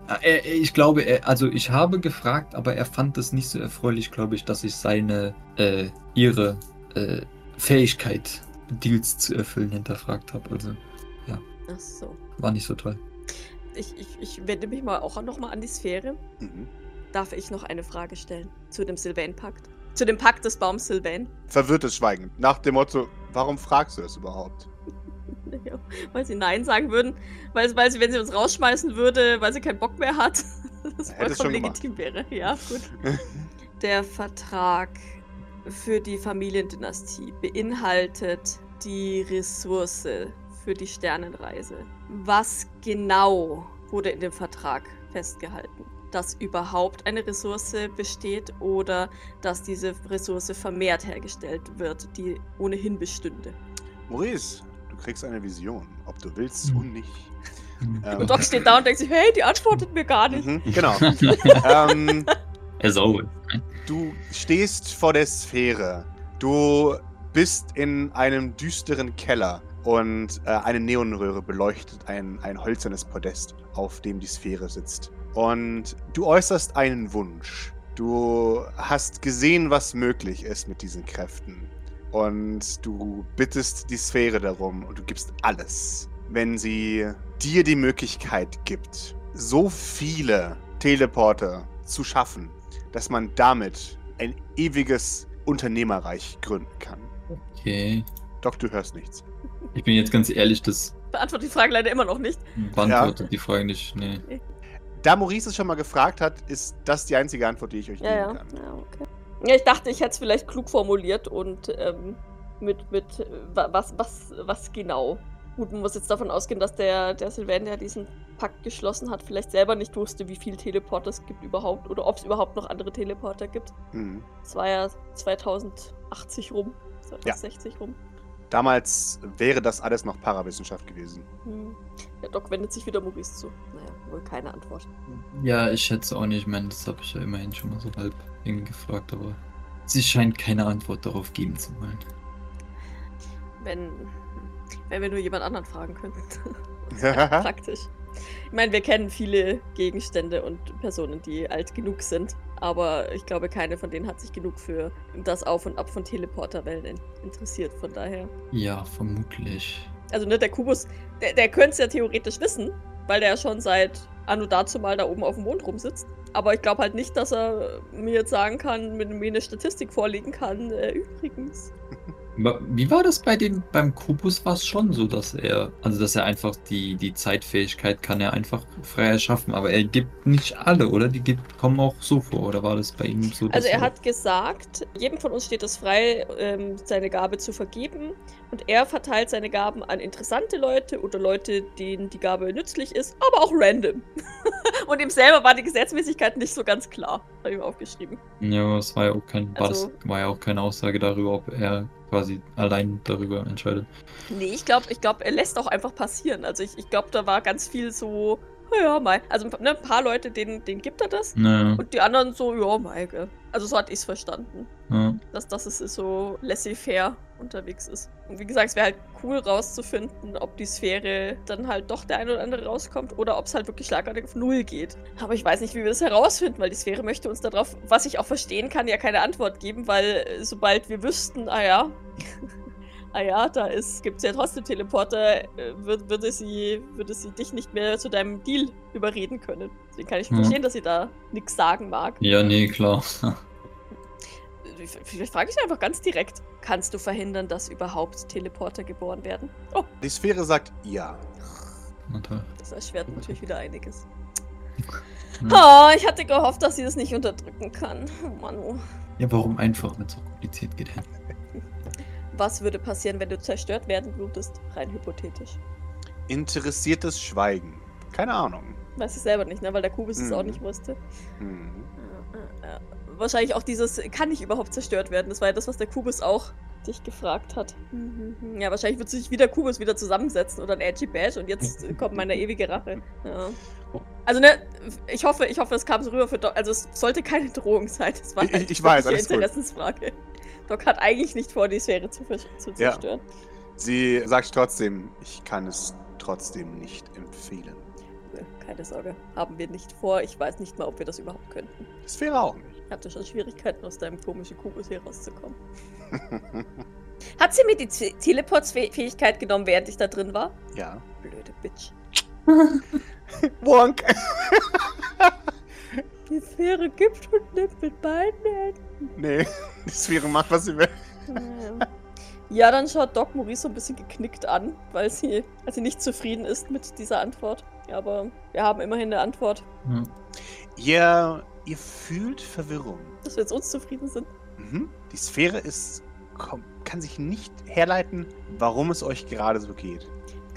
Er, er- ich glaube, er, also ich habe gefragt, aber er fand es nicht so erfreulich, glaube ich, dass ich seine, äh, ihre äh, Fähigkeit, Deals zu erfüllen, hinterfragt habe. Also Ach so. war nicht so toll. Ich, ich, ich wende mich mal auch nochmal an die Sphäre. Mhm. Darf ich noch eine Frage stellen? Zu dem Sylvain-Pakt? Zu dem Pakt des Baums Sylvain? Verwirrtes Schweigen. Nach dem Motto, warum fragst du das überhaupt? Ja, weil sie Nein sagen würden. Weil, weil sie, wenn sie uns rausschmeißen würde, weil sie keinen Bock mehr hat, das vollkommen gemacht. legitim wäre. Ja, gut. Der Vertrag für die Familiendynastie beinhaltet die Ressource für die Sternenreise. Was genau wurde in dem Vertrag festgehalten? Dass überhaupt eine Ressource besteht oder dass diese Ressource vermehrt hergestellt wird, die ohnehin bestünde? Maurice, du kriegst eine Vision. Ob du willst Hm. und nicht. Ähm, Und Doc steht da und denkt sich, hey, die antwortet mir gar nicht. Mhm, genau. ähm, As always. Du stehst vor der Sphäre. Du bist in einem düsteren Keller und äh, eine Neonröhre beleuchtet ein, ein hölzernes Podest, auf dem die Sphäre sitzt. Und du äußerst einen Wunsch. Du hast gesehen, was möglich ist mit diesen Kräften. Und du bittest die Sphäre darum und du gibst alles. Wenn sie dir die Möglichkeit gibt, so viele Teleporter zu schaffen, dass man damit ein ewiges Unternehmerreich gründen kann. Okay. Doc, du hörst nichts. Ich bin jetzt ganz ehrlich, das Beantwortet die Frage leider immer noch nicht. beantwortet die Frage nicht. Nee. Da Maurice es schon mal gefragt hat, ist das die einzige Antwort, die ich euch Ja, geben ja. kann. ja okay. Ja ich dachte, ich hätte es vielleicht klug formuliert und ähm, mit, mit äh, wa- was, was, was genau. Gut, man muss jetzt davon ausgehen, dass der, der Sylvain, der diesen Pakt geschlossen hat, vielleicht selber nicht wusste, wie viele Teleporter es gibt überhaupt oder ob es überhaupt noch andere Teleporter gibt. Mhm. Es war ja 2080 rum, 2060 rum. Damals wäre das alles noch Parawissenschaft gewesen. Hm. Der Doc wendet sich wieder Maurice zu. Wohl keine Antwort. Ja, ich schätze auch nicht. Ich meine, das habe ich ja immerhin schon mal so halb irgendwie gefragt, aber Sie scheint keine Antwort darauf geben zu wollen. Wenn, wenn wir nur jemand anderen fragen könnten. Praktisch. Ich meine, wir kennen viele Gegenstände und Personen, die alt genug sind, aber ich glaube, keine von denen hat sich genug für das Auf und Ab von Teleporterwellen in interessiert. Von daher. Ja, vermutlich. Also, ne, der Kubus, der, der könnte es ja theoretisch wissen, weil der ja schon seit Anno dazu mal da oben auf dem Mond rumsitzt. Aber ich glaube halt nicht, dass er mir jetzt sagen kann, mit mir eine Statistik vorlegen kann. Äh, übrigens. Wie war das bei dem, beim Kubus war es schon so, dass er, also dass er einfach die, die Zeitfähigkeit kann er einfach frei erschaffen, aber er gibt nicht alle, oder? Die gibt, kommen auch so vor, oder war das bei ihm so? Also er hat gesagt, jedem von uns steht es frei, ähm, seine Gabe zu vergeben. Und er verteilt seine Gaben an interessante Leute oder Leute, denen die Gabe nützlich ist, aber auch random. und ihm selber war die Gesetzmäßigkeit nicht so ganz klar, habe ich ihm aufgeschrieben. Ja, es war ja auch kein, war, Also- das, war ja auch keine Aussage darüber, ob er quasi allein darüber entscheidet. Nee, ich glaube, ich glaub, er lässt auch einfach passieren. Also ich, ich glaube, da war ganz viel so, "Oh ja, mal. Also ne, ein paar Leute, denen, denen gibt er das. Naja, Und die anderen so, ja, Maike. Also so hatte ich es verstanden. ja. dass, es so laissez-faire unterwegs ist. Und wie gesagt, es wäre halt cool rauszufinden, ob die Sphäre dann halt doch der eine oder andere rauskommt oder ob es halt wirklich schlagartig auf Null geht. Aber ich weiß nicht, wie wir das herausfinden, weil die Sphäre möchte uns darauf, was ich auch verstehen kann, ja keine Antwort geben, weil äh, sobald wir wüssten, ah ja, ah ja, da ist, gibt es ja trotzdem Teleporter, äh, würd, würde, sie, würde sie dich nicht mehr zu deinem Deal überreden können. Deswegen kann ich Ja. verstehen, dass sie da nichts sagen mag. ja, nee, klar. Vielleicht frage ich einfach ganz direkt. Kannst du verhindern, dass überhaupt Teleporter geboren werden? Oh, Die Sphäre sagt ja. Das erschwert natürlich wieder einiges. Hm. Oh, ich hatte gehofft, dass sie das nicht unterdrücken kann. Oh Mann, oh. Ja, warum einfach, wenn es so kompliziert geht? Was würde passieren, wenn du zerstört werden würdest? Rein hypothetisch. Interessiertes Schweigen. Keine Ahnung. Weiß ich selber nicht, ne? weil der Kubus es Mhm. auch nicht wusste. Hm. Äh, äh, äh, Wahrscheinlich auch dieses, kann ich überhaupt zerstört werden? Das war ja das, was der Kubus auch dich gefragt hat. Mhm. Ja, wahrscheinlich wird sich wieder Kubus wieder zusammensetzen oder ein Edgy Badge und jetzt kommt meine ewige Rache. Ja. Also ne, ich hoffe, ich hoffe, es kam so rüber für Doc. Also es sollte keine Drohung sein. Es war Ich- halt ich weiß, wirklich alles gut. Doc hat eigentlich nicht vor, die Sphäre zu, zu Ja. zerstören. Sie sagt trotzdem, ich kann es trotzdem nicht empfehlen. Nö, Keine Sorge, haben wir nicht vor. Ich weiß nicht mal, ob wir das überhaupt könnten. Die Sphäre auch nicht. Ich hatte schon Schwierigkeiten, aus deinem komischen Kubus hier rauszukommen. Hat sie mir die Teleportfähigkeit genommen, während ich da drin war? ja. Blöde Bitch. Wonk. Die Sphäre gibt und nimmt mit beiden Händen. nee, die Sphäre macht, was sie will. Ja, dann schaut Doc Maurice so ein bisschen geknickt an, weil sie, weil sie nicht zufrieden ist mit dieser Antwort. Aber wir haben immerhin eine Antwort, Ja. Ihr, ihr fühlt Verwirrung. dass wir jetzt uns zufrieden sind. Mhm. Die Sphäre ist, kann sich nicht herleiten, warum es euch gerade so geht.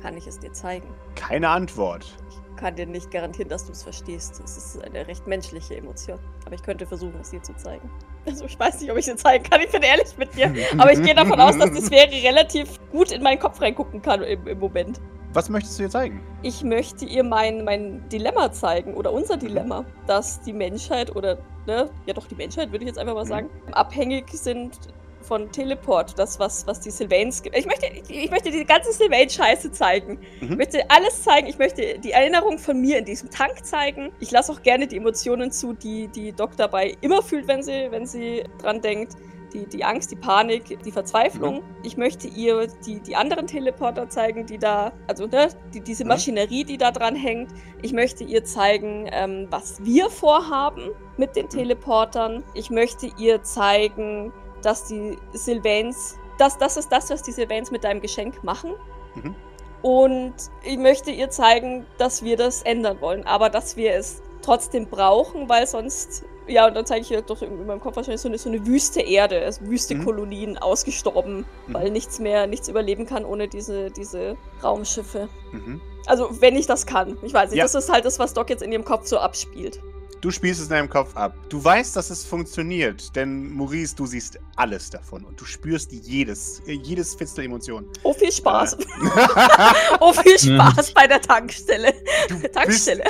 Kann ich es dir zeigen? Keine Antwort. Ich kann dir nicht garantieren, dass du es verstehst. Es ist eine recht menschliche Emotion. Aber ich könnte versuchen, es dir zu zeigen. Also ich weiß nicht, ob ich es dir zeigen kann. Ich bin ehrlich mit dir. Aber ich gehe davon aus, dass die Sphäre relativ gut in meinen Kopf reingucken kann im, im Moment. Was möchtest du ihr zeigen? Ich möchte ihr mein, mein Dilemma zeigen oder unser Dilemma, dass die Menschheit oder, ne, ja doch die Menschheit, würde ich jetzt einfach mal Mhm. sagen, abhängig sind von Teleport, das, was, was die Sylvains gibt. Ich möchte, ich, ich möchte die ganze Sylvain-Scheiße zeigen. Mhm. Ich möchte alles zeigen. Ich möchte die Erinnerung von mir in diesem Tank zeigen. Ich lasse auch gerne die Emotionen zu, die die Doc dabei immer fühlt, wenn sie, wenn sie dran denkt. Die, die Angst, die Panik, die Verzweiflung. Ich möchte ihr die, die anderen Teleporter zeigen, die da, also ne, die, diese Mhm. Maschinerie, die da dran hängt. Ich möchte ihr zeigen, ähm, was wir vorhaben mit den Teleportern. Ich möchte ihr zeigen, dass die Sylvains, das, das ist das, was die Sylvains mit deinem Geschenk machen. Mhm. Und ich möchte ihr zeigen, dass wir das ändern wollen, aber dass wir es trotzdem brauchen, weil sonst, ja, und dann zeige ich ihr doch in meinem Kopf wahrscheinlich so eine, so eine wüste Erde, also wüste Mhm. Kolonien ausgestorben, Mhm. weil nichts mehr, nichts überleben kann ohne diese, diese Raumschiffe. Mhm. Also, wenn ich das kann. Ich weiß nicht, Ja. das ist halt das, was Doc jetzt in ihrem Kopf so abspielt. Du spielst es in deinem Kopf ab. Du weißt, dass es funktioniert, denn Maurice, du siehst alles davon und du spürst jedes, jedes Fitzel Emotion. Oh, viel Spaß. Äh. oh, viel Spaß bei der Tankstelle. Du bist, Tankstelle.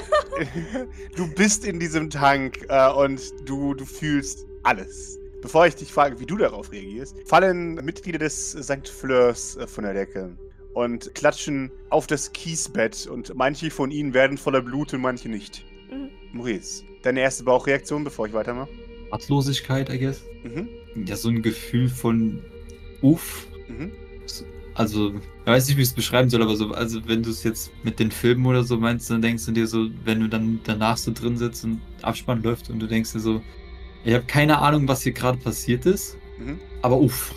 du bist in diesem Tank äh, und du, du fühlst alles. bevor ich dich frage, wie du darauf reagierst, fallen Mitglieder des St. Fleurs äh, von der Decke und klatschen auf das Kiesbett und manche von ihnen werden voller Blut und manche nicht. Mhm. Maurice, deine erste Bauchreaktion, bevor ich weitermache? Ratlosigkeit, I guess. Mhm. Ja, so ein Gefühl von Uff. Mhm. Also, ich weiß nicht, wie ich es beschreiben soll, aber so, also wenn du es jetzt mit den Filmen oder so meinst, dann denkst du dir so, wenn du dann danach so drin sitzt und Abspann läuft und du denkst dir so, ich habe keine Ahnung, was hier gerade passiert ist, Mhm. aber uff.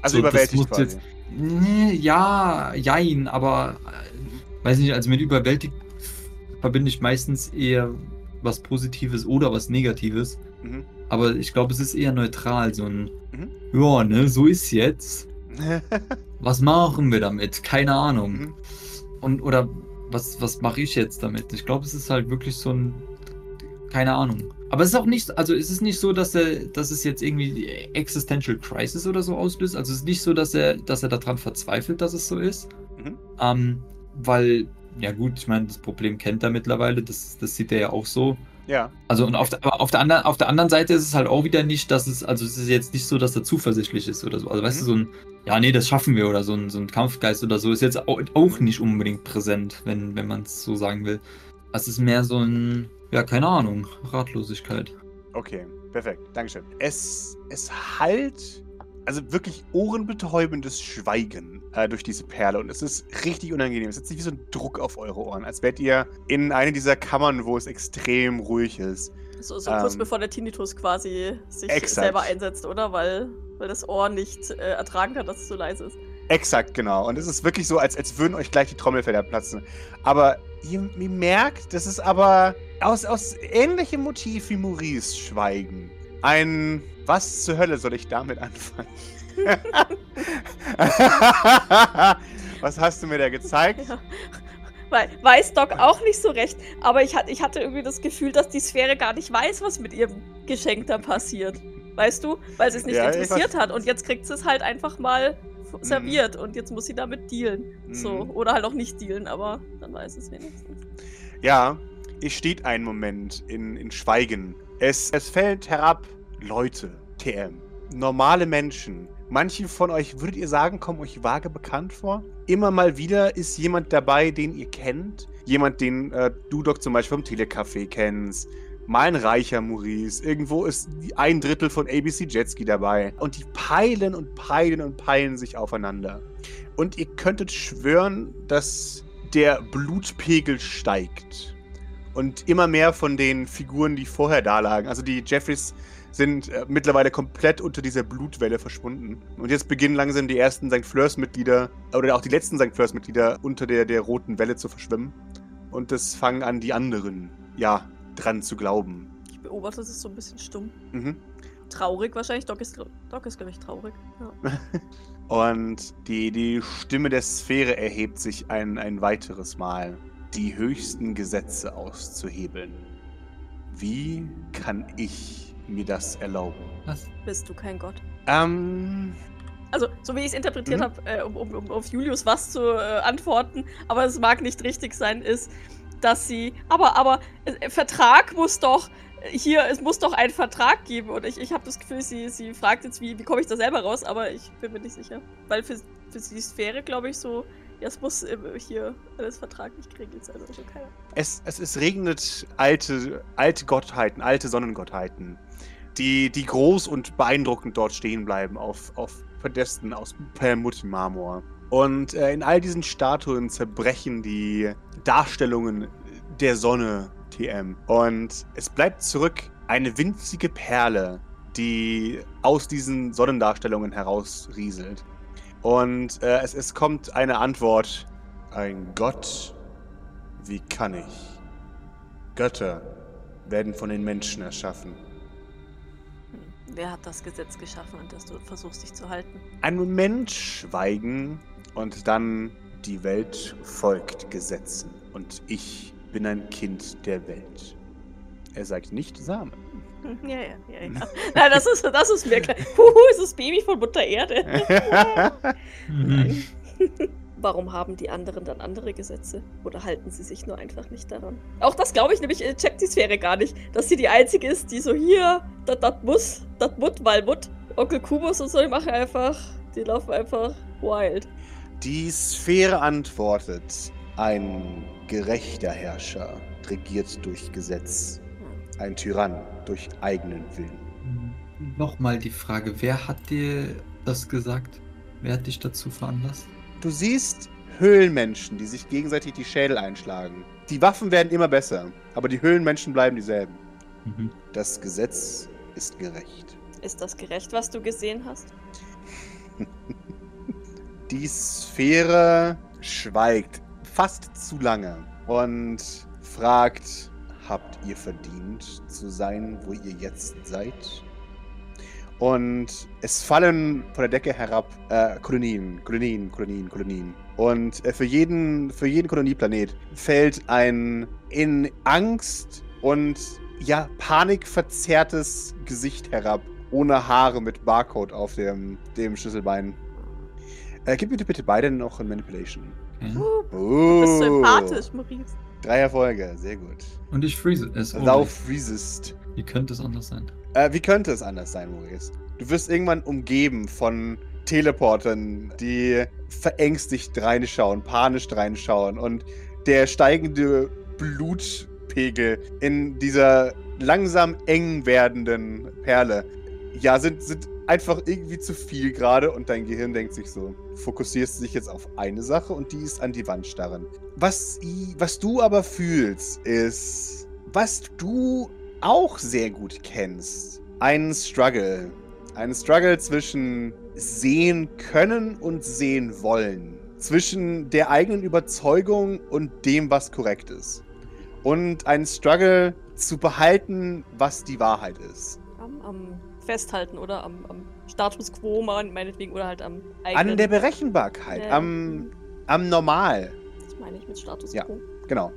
Also So, überwältigt quasi. jetzt- Nee, ja, jein, aber äh, weiß nicht, also mit überwältigt verbinde ich meistens eher was Positives oder was Negatives. Mhm. Aber ich glaube, es ist eher neutral, so ein, Mhm. ja, ne, so ist jetzt. Was machen wir damit? Keine Ahnung. Mhm. Und, oder was, was mache ich jetzt damit? Ich glaube, es ist halt wirklich so ein, keine Ahnung. Aber es ist auch nicht, also es ist nicht so, dass er, dass es jetzt irgendwie die Existential Crisis oder so auslöst. Also es ist nicht so, dass er, dass er daran verzweifelt, dass es so ist. Mhm. Ähm, weil, ja gut, ich meine, das Problem kennt er mittlerweile, das, das sieht er ja auch so. Ja. Also und auf der, aber auf der anderen, auf der anderen Seite ist es halt auch wieder nicht, dass es, also es ist jetzt nicht so, dass er zuversichtlich ist oder so. Also weißt Mhm. du, so ein, ja, nee, das schaffen wir oder so ein, so ein Kampfgeist oder so ist jetzt auch, auch nicht unbedingt präsent, wenn, wenn man es so sagen will. Es ist mehr so ein, ja, keine Ahnung, Ratlosigkeit. Okay, perfekt. Dankeschön. Es, es halt, also wirklich ohrenbetäubendes Schweigen äh, durch diese Perle und es ist richtig unangenehm. Es setzt sich wie so ein Druck auf eure Ohren, als wärt ihr in eine dieser Kammern, wo es extrem ruhig ist. So, so kurz Ähm, bevor der Tinnitus quasi sich exakt. selber einsetzt, oder? Weil, weil das Ohr nicht äh, ertragen kann, dass es so leise ist. Exakt, genau. Und es ist wirklich so, als, als würden euch gleich die Trommelfelder platzen. Aber ihr, ihr merkt, das ist aber aus, aus ähnlichem Motiv wie Maurice Schweigen. Ein, was zur Hölle soll ich damit anfangen? was hast du mir da gezeigt? Ja. Weiß Doc auch nicht so recht, aber ich, hat, ich hatte irgendwie das Gefühl, dass die Sphäre gar nicht weiß, was mit ihrem Geschenk da passiert. Weißt du? Weil sie es nicht Ja, ich interessiert hat und jetzt kriegt sie es halt einfach mal f- serviert und jetzt muss sie damit dealen. So. Mhm. Oder halt auch nicht dealen, aber dann weiß es wenigstens. Ja, ihr steht einen Moment in, in Schweigen. Es, es fällt herab, Leute, TM, normale Menschen. Manche von euch, würdet ihr sagen, kommen euch vage bekannt vor? Immer mal wieder ist jemand dabei, den ihr kennt. Jemand, den äh, du doch zum Beispiel vom Telecafé kennst. Mal ein reicher Maurice. Irgendwo ist ein Drittel von ABC Jetski dabei. Und die peilen und peilen und peilen sich aufeinander. Und ihr könntet schwören, dass der Blutpegel steigt. Und immer mehr von den Figuren, die vorher da lagen, also die Jeffreys sind äh, mittlerweile komplett unter dieser Blutwelle verschwunden. Und jetzt beginnen langsam die ersten St. Fleurs-Mitglieder, oder auch die letzten St. Fleurs-Mitglieder unter der, der roten Welle zu verschwimmen. Und das fangen an, die anderen, ja, dran zu glauben. Ich beobachte es so ein bisschen stumm. Mhm. Traurig wahrscheinlich. Doc ist, Doc ist glaube ich, traurig. Ja. Und die, die Stimme der Sphäre erhebt sich ein, ein weiteres Mal, die höchsten Gesetze auszuhebeln. Wie kann ich mir das erlauben? Was? Bist du kein Gott? Ähm, Also, so wie ich es interpretiert Mhm. habe, äh, um, um, um auf Julius was zu äh, antworten, aber es mag nicht richtig sein, ist, dass sie. Aber, aber, äh, Vertrag muss doch. Hier, es muss doch einen Vertrag geben. Und ich, ich habe das Gefühl, sie, sie fragt jetzt, wie, wie komme ich da selber raus, aber ich bin mir nicht sicher. Weil für, für die Sphäre, glaube ich, so. Ja, es muss äh, hier alles vertraglich geregelt sein. Also, keine Ahnung. es, es, es regnet alte, alte Gottheiten, alte Sonnengottheiten, die, die groß und beeindruckend dort stehen bleiben auf, auf Podesten aus Perlmutt-Marmor. Und äh, in all diesen Statuen zerbrechen die Darstellungen der Sonne TM. Und es bleibt zurück eine winzige Perle, die aus diesen Sonnendarstellungen herausrieselt. Und äh, es, es kommt eine Antwort. Ein Gott wie kann ich? Götter werden von den Menschen erschaffen. Wer hat das Gesetz geschaffen, an das du versuchst, dich zu halten? Ein Moment schweigen und dann die Welt folgt Gesetzen. Und ich bin ein Kind der Welt. Er sagt nicht Samen. Ja, ja, ja, ja. Nein, das ist, das ist mir klar. Huhu, ist das Baby von Mutter Erde. Warum haben die anderen dann andere Gesetze? Oder halten sie sich nur einfach nicht daran? Auch das glaube ich nämlich, äh, checkt die Sphäre gar nicht, dass sie die einzige ist, die so hier, das muss, das mut, weil mut. Onkel Kubus und so, die machen einfach, die laufen einfach wild. Die Sphäre antwortet: Ein gerechter Herrscher regiert durch Gesetz. Ein Tyrann durch eigenen Willen. Nochmal die Frage, wer hat dir das gesagt? Wer hat dich dazu veranlasst? Du siehst Höhlenmenschen, die sich gegenseitig die Schädel einschlagen. Die Waffen werden immer besser, aber die Höhlenmenschen bleiben dieselben. Mhm. Das Gesetz ist gerecht. Ist das gerecht, was du gesehen hast? Die Sphäre schweigt fast zu lange und fragt, habt ihr verdient zu sein, wo ihr jetzt seid? Und es fallen von der Decke herab äh, Kolonien, Kolonien, Kolonien, Kolonien. Und äh, für, jeden, für jeden Kolonieplanet fällt ein in Angst und ja, panikverzerrtes Gesicht herab. Ohne Haare mit Barcode auf dem, dem Schlüsselbein. Äh, gib bitte bitte beide noch ein Manipulation. Okay. Uh, Oh. du bist sympathisch, Maurice. Drei Erfolge, sehr gut. Und ich freeze es. Thou freezest. Wie könnte es anders sein? Äh, wie könnte es anders sein, Maurice? Du wirst irgendwann umgeben von Teleportern, die verängstigt reinschauen, panisch reinschauen und der steigende Blutpegel in dieser langsam eng werdenden Perle, ja, sind, sind einfach irgendwie zu viel gerade und dein Gehirn denkt sich so, fokussierst dich jetzt auf eine Sache und die ist an die Wand starren. Was, was du aber fühlst, ist, was du auch sehr gut kennst. Einen Struggle. Einen Struggle zwischen sehen können und sehen wollen. Zwischen der eigenen Überzeugung und dem, was korrekt ist. Und einen Struggle zu behalten, was die Wahrheit ist. Am, am Festhalten oder am, am Status Quo mein- meinetwegen oder halt am eigenen. An der Berechenbarkeit, Ähm. am, am Normal. Das meine ich mit Status Ja. Quo. Genau.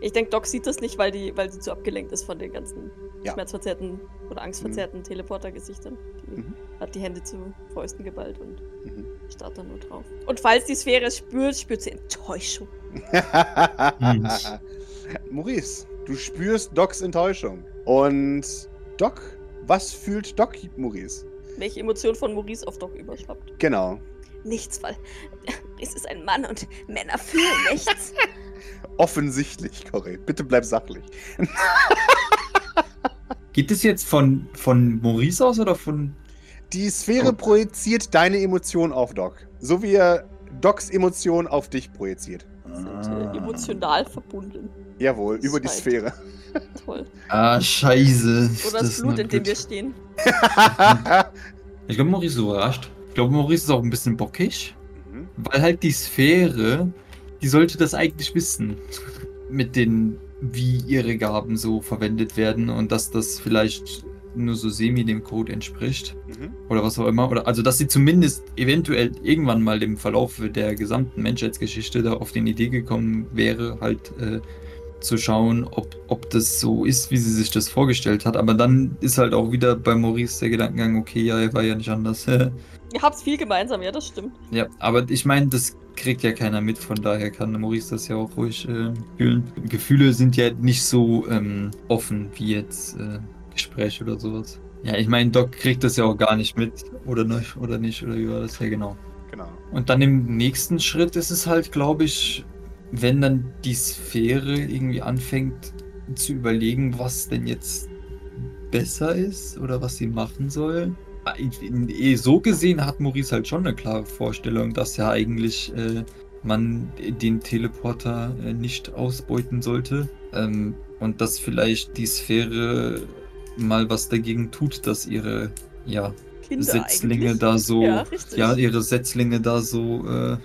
Ich denke, Doc sieht das nicht, weil, die, weil sie zu abgelenkt ist von den ganzen Ja. schmerzverzerrten oder angstverzerrten Teleporter-Gesichtern. Die Mhm. hat die Hände zu Fäusten geballt und Mhm. starrt dann nur drauf. Und falls die Sphäre es spürt, spürt sie Enttäuschung. Maurice, du spürst Docs Enttäuschung. Und Doc, was fühlt Doc, Maurice? Welche Emotion von Maurice auf Doc überschwappt? Genau. Nichts, weil es ist ein Mann und Männer fühlen nichts. Offensichtlich, Corey. Bitte bleib sachlich. Geht es jetzt von, von Maurice aus oder von. Die Sphäre Oh. projiziert deine Emotion auf Doc. So wie er Docs Emotion auf dich projiziert. sind äh, emotional verbunden. Jawohl, über die. Sphäre. Toll. Ah, Scheiße. Oder das, ist Blut, in dem wir stehen. Ich glaube, Maurice ist überrascht. Ich glaube, Maurice ist auch ein bisschen bockig. Mhm. Weil halt die Sphäre, die sollte das eigentlich wissen. Mit den, wie ihre Gaben so verwendet werden und dass das vielleicht nur so semi dem Code entspricht. Mhm. Oder was auch immer. Oder also dass sie zumindest eventuell irgendwann mal im Verlauf der gesamten Menschheitsgeschichte da auf den Idee gekommen wäre, halt äh, zu schauen, ob, ob das so ist, wie sie sich das vorgestellt hat. Aber dann ist halt auch wieder bei Maurice der Gedankengang, okay, ja, er war ja nicht anders. Ihr habt viel gemeinsam, ja, das stimmt. Ja, aber ich meine, das kriegt ja keiner mit, von daher kann Maurice das ja auch ruhig äh, fühlen. Gefühle sind ja nicht so ähm, offen wie jetzt äh, Gespräche oder sowas. Ja, ich meine, Doc kriegt das ja auch gar nicht mit, oder nicht, oder nicht, oder wie war das? Ja, genau. Genau. Und dann im nächsten Schritt ist es halt, glaube ich, wenn dann die Sphäre irgendwie anfängt zu überlegen, was denn jetzt besser ist oder was sie machen soll. Eh, So gesehen hat Maurice halt schon eine klare Vorstellung, dass ja eigentlich äh, man den Teleporter äh, nicht ausbeuten sollte. Ähm, und dass vielleicht die Sphäre mal was dagegen tut, dass ihre ja, Kinder Setzlinge eigentlich. da so, Ja, ja, ihre Setzlinge da so äh,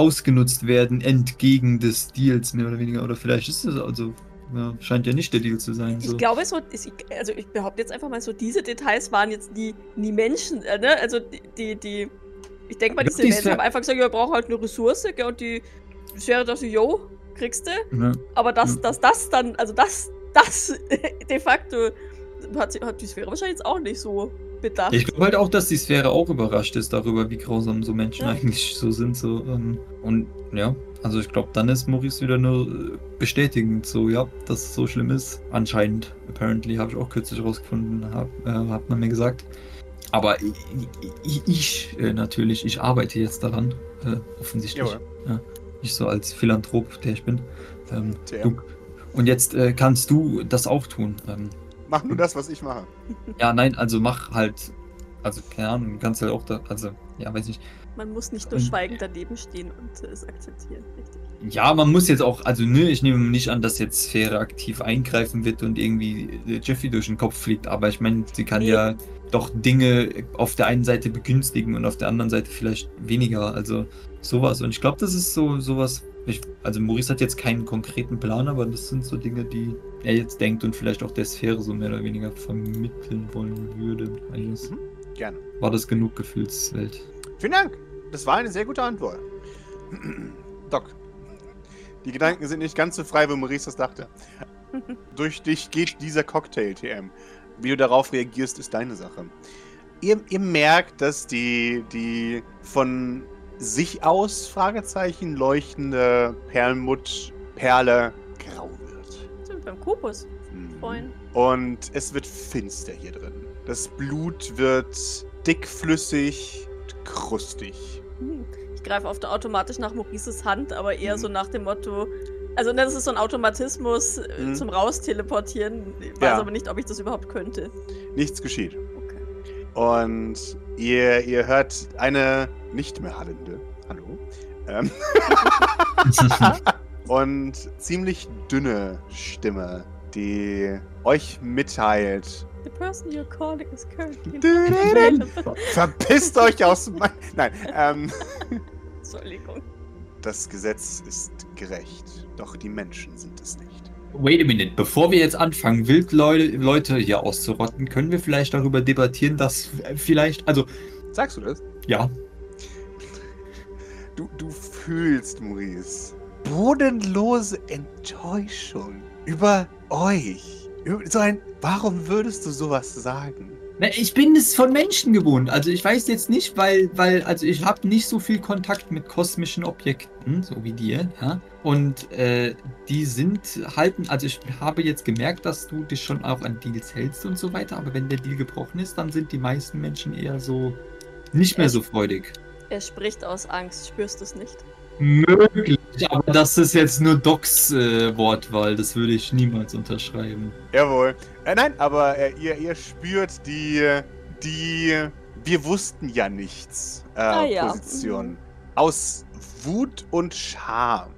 ausgenutzt werden, entgegen des Deals mehr oder weniger. Oder vielleicht ist es also, ja, scheint ja nicht der Deal zu sein. So. Ich glaube, so, ich- also ich behaupte jetzt einfach mal so, diese Details waren jetzt nie, nie Menschen, äh, ne? Also die, die, die ich denke mal, Ja, diese die Menschen haben einfach gesagt, ja, wir brauchen halt eine Ressource, gell? Und die Sphäre dachte, yo, kriegst du. Ja. Aber dass, Ja. dass das dann, also das, das de facto hat, hat die Sphäre wahrscheinlich jetzt auch nicht so bedacht. Ich glaube halt auch, dass die Sphäre auch überrascht ist darüber, wie grausam so Menschen Ja. eigentlich so sind. So, ähm, und ja, also ich glaube, dann ist Maurice wieder nur äh, bestätigend, so, ja, dass es so schlimm ist. Anscheinend, apparently, habe ich auch kürzlich rausgefunden, hab, äh, hat man mir gesagt. Aber ich, ich, ich äh, natürlich, ich arbeite jetzt daran, äh, offensichtlich. Jawohl. Ja, ich so als Philanthrop, der ich bin. Ähm, du, und jetzt äh, kannst du das auch tun. Ähm, Mach nur das, was ich mache. ja, nein, also mach halt, also keine Ahnung, du kannst halt auch da, also, ja, weiß nicht. Man muss nicht nur Und- schweigend daneben stehen und äh, es akzeptieren. Richtig. Ja, man muss jetzt auch, also ne, ich nehme nicht an, dass jetzt Sphäre aktiv eingreifen wird und irgendwie äh, Jeffy durch den Kopf fliegt, aber ich meine, sie kann Nee. ja doch Dinge auf der einen Seite begünstigen und auf der anderen Seite vielleicht weniger, also sowas. Und ich glaube, das ist so sowas, ich, also Maurice hat jetzt keinen konkreten Plan, aber das sind so Dinge, die er jetzt denkt und vielleicht auch der Sphäre so mehr oder weniger vermitteln wollen würde. Alles. Mhm. Gerne. War das genug Gefühlswelt? Vielen Dank. Das war eine sehr gute Antwort. Doc. Die Gedanken sind nicht ganz so frei, wie Maurice das dachte. Durch dich geht dieser Cocktail, TM. Wie du darauf reagierst, ist deine Sache. Ihr, ihr merkt, dass die, die von sich aus, Fragezeichen, leuchtende Perlmutt-Perle grau wird. Sind beim Kubus, Mhm. Freund. Und es wird finster hier drin. Das Blut wird dickflüssig, krustig. Hm. Ich greife oft automatisch nach Maurices Hand, aber eher Mhm. so nach dem Motto. Also, ne, das ist so ein Automatismus äh, Mhm. zum Rausteleportieren. Ich weiß Ja. aber nicht, ob ich das überhaupt könnte. Nichts geschieht. Und ihr, ihr hört eine nicht mehr hallende, hallo, ähm, und ziemlich dünne Stimme, die euch mitteilt. The person you're calling is currently Dü-dü-dü. Verpisst euch aus mein... Nein, ähm, Entschuldigung. das Gesetz ist gerecht, doch die Menschen sind es nicht. Wait a minute, bevor wir jetzt anfangen, Wildleute Leute hier auszurotten, können wir vielleicht darüber debattieren, dass vielleicht, also, Sagst du das? ja, Du, du fühlst, Maurice, bodenlose Enttäuschung über euch. So ein, warum würdest du sowas sagen? Ich bin es von Menschen gewohnt. Also ich weiß jetzt nicht, weil, weil, also ich habe nicht so viel Kontakt mit kosmischen Objekten, so wie dir, ja. Und äh, die sind halten, also ich habe jetzt gemerkt, dass du dich schon auch an Deals hältst und so weiter, aber wenn der Deal gebrochen ist, dann sind die meisten Menschen eher so nicht mehr so freudig. Er spricht aus Angst, spürst du es nicht? Möglich, aber das ist jetzt nur Docs äh, Wortwahl, das würde ich niemals unterschreiben. Jawohl. Äh, nein, aber äh, ihr, ihr spürt die, die wir wussten ja nichts äh, Ah, ja. Position. Mhm. Aus Wut und Scham.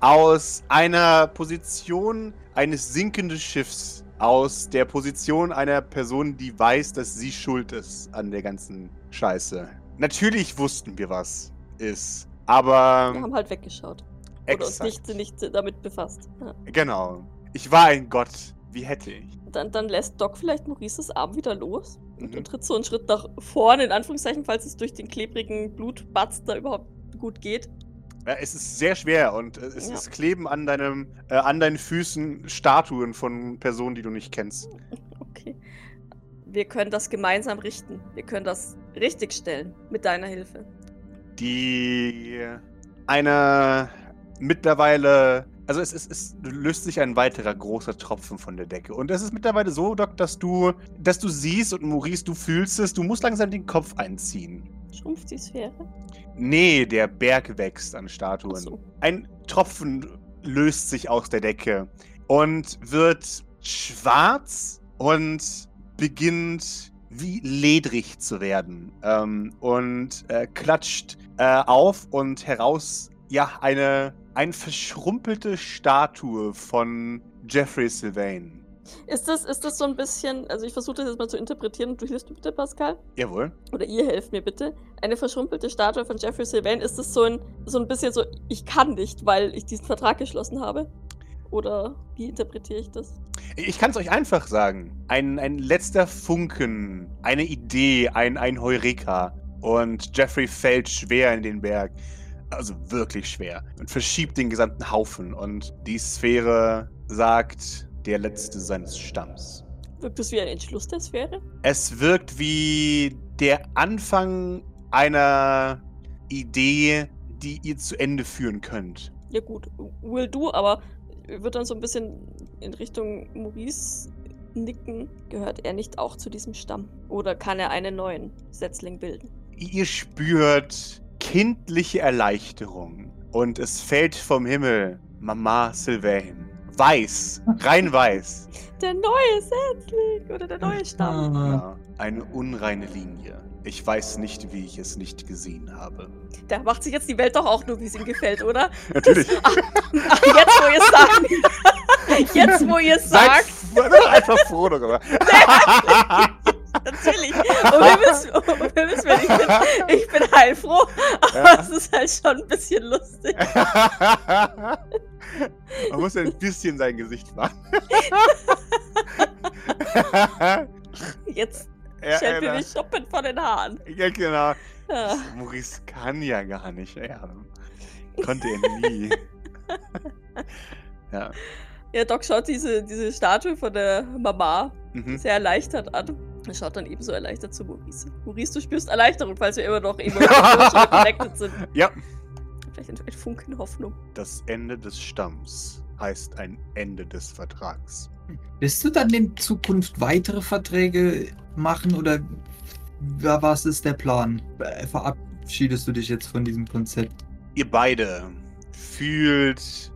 Aus einer Position eines sinkenden Schiffs. Aus der Position einer Person, die weiß, dass sie schuld ist an der ganzen Scheiße. Natürlich wussten wir, was ist. Aber. Wir haben halt weggeschaut. Oder uns exakt. nicht, nicht damit befasst. Ja. Genau. Ich war ein Gott. Wie hätte ich? Dann, dann lässt Doc vielleicht Maurices Arm wieder los und, Mhm. und tritt so einen Schritt nach vorne, in Anführungszeichen, falls es durch den klebrigen Blutbatz da überhaupt gut geht. Ja, es ist sehr schwer und äh, es, Ja. es kleben an deinem, äh, an deinen Füßen Statuen von Personen, die du nicht kennst. Okay. Wir können das gemeinsam richten. Wir können das richtigstellen mit deiner Hilfe. Die eine mittlerweile, also es, es, es löst sich ein weiterer großer Tropfen von der Decke und es ist mittlerweile so, Doc, dass du, dass du siehst und Maurice, du fühlst es, du musst langsam den Kopf einziehen. Schrumpft die Sphäre? Nee, der Berg wächst an Statuen. So. Ein Tropfen löst sich aus der Decke und wird schwarz und beginnt wie ledrig zu werden ähm, und äh, klatscht äh, auf und heraus ja eine eine verschrumpelte Statue von Jeffrey Sylvain. Ist das, ist das so ein bisschen, also ich versuche das jetzt mal zu interpretieren und du hilfst mir bitte, Pascal? Jawohl. Oder ihr helft mir bitte. Eine verschrumpelte Statue von Jeffrey Sylvain, ist das so ein, so ein bisschen so, ich kann nicht, weil ich diesen Vertrag geschlossen habe? Oder wie interpretiere ich das? Ich kann es euch einfach sagen. Ein, ein letzter Funken, eine Idee, ein, ein Heureka. Und Jeffrey fällt schwer in den Berg. Also wirklich schwer. Und verschiebt den gesamten Haufen. Und die Sphäre sagt, der letzte seines Stamms. Wirkt das wie ein Entschluss der Sphäre? Es wirkt wie der Anfang einer Idee, die ihr zu Ende führen könnt. Ja gut, will do, aber wird dann so ein bisschen in Richtung Maurice nicken. Gehört er nicht auch zu diesem Stamm? Oder kann er einen neuen Setzling bilden? Ihr spürt kindliche Erleichterung und es fällt vom Himmel Mama Sylvain. Weiß, rein weiß. Der neue Setzling oder der neue Stamm. Ah, Ja, eine unreine Linie. Ich weiß nicht, wie ich es nicht gesehen habe. Der macht sich jetzt die Welt doch auch nur, wie es ihm gefällt, oder? Natürlich. Ach, jetzt, wo ihr es sagt. Jetzt, wo ihr es sagt. Einfach froh darüber. Natürlich. Und wir wissen, und wir wissen ich, bin, ich bin heilfroh, aber Ja. es ist halt schon ein bisschen lustig. Man muss ein bisschen sein Gesicht machen. Jetzt ja, stellt mir ja, die Schuppen von den Haaren. ja, genau. Ja. Maurice kann ja gar nicht. Ja, konnte er nie. ja. ja, Doc schaut diese, diese Statue von der Mama Mhm. sehr erleichtert an. Er schaut dann ebenso erleichtert zu Maurice. Maurice, du spürst Erleichterung, falls wir immer noch emotional connected sind. Ja. Vielleicht ein, ein Funken Hoffnung. Das Ende des Stamms heißt ein Ende des Vertrags. Wirst du dann in Zukunft weitere Verträge machen oder wa- was ist der Plan? Verabschiedest du dich jetzt von diesem Konzept? Ihr beide fühlt,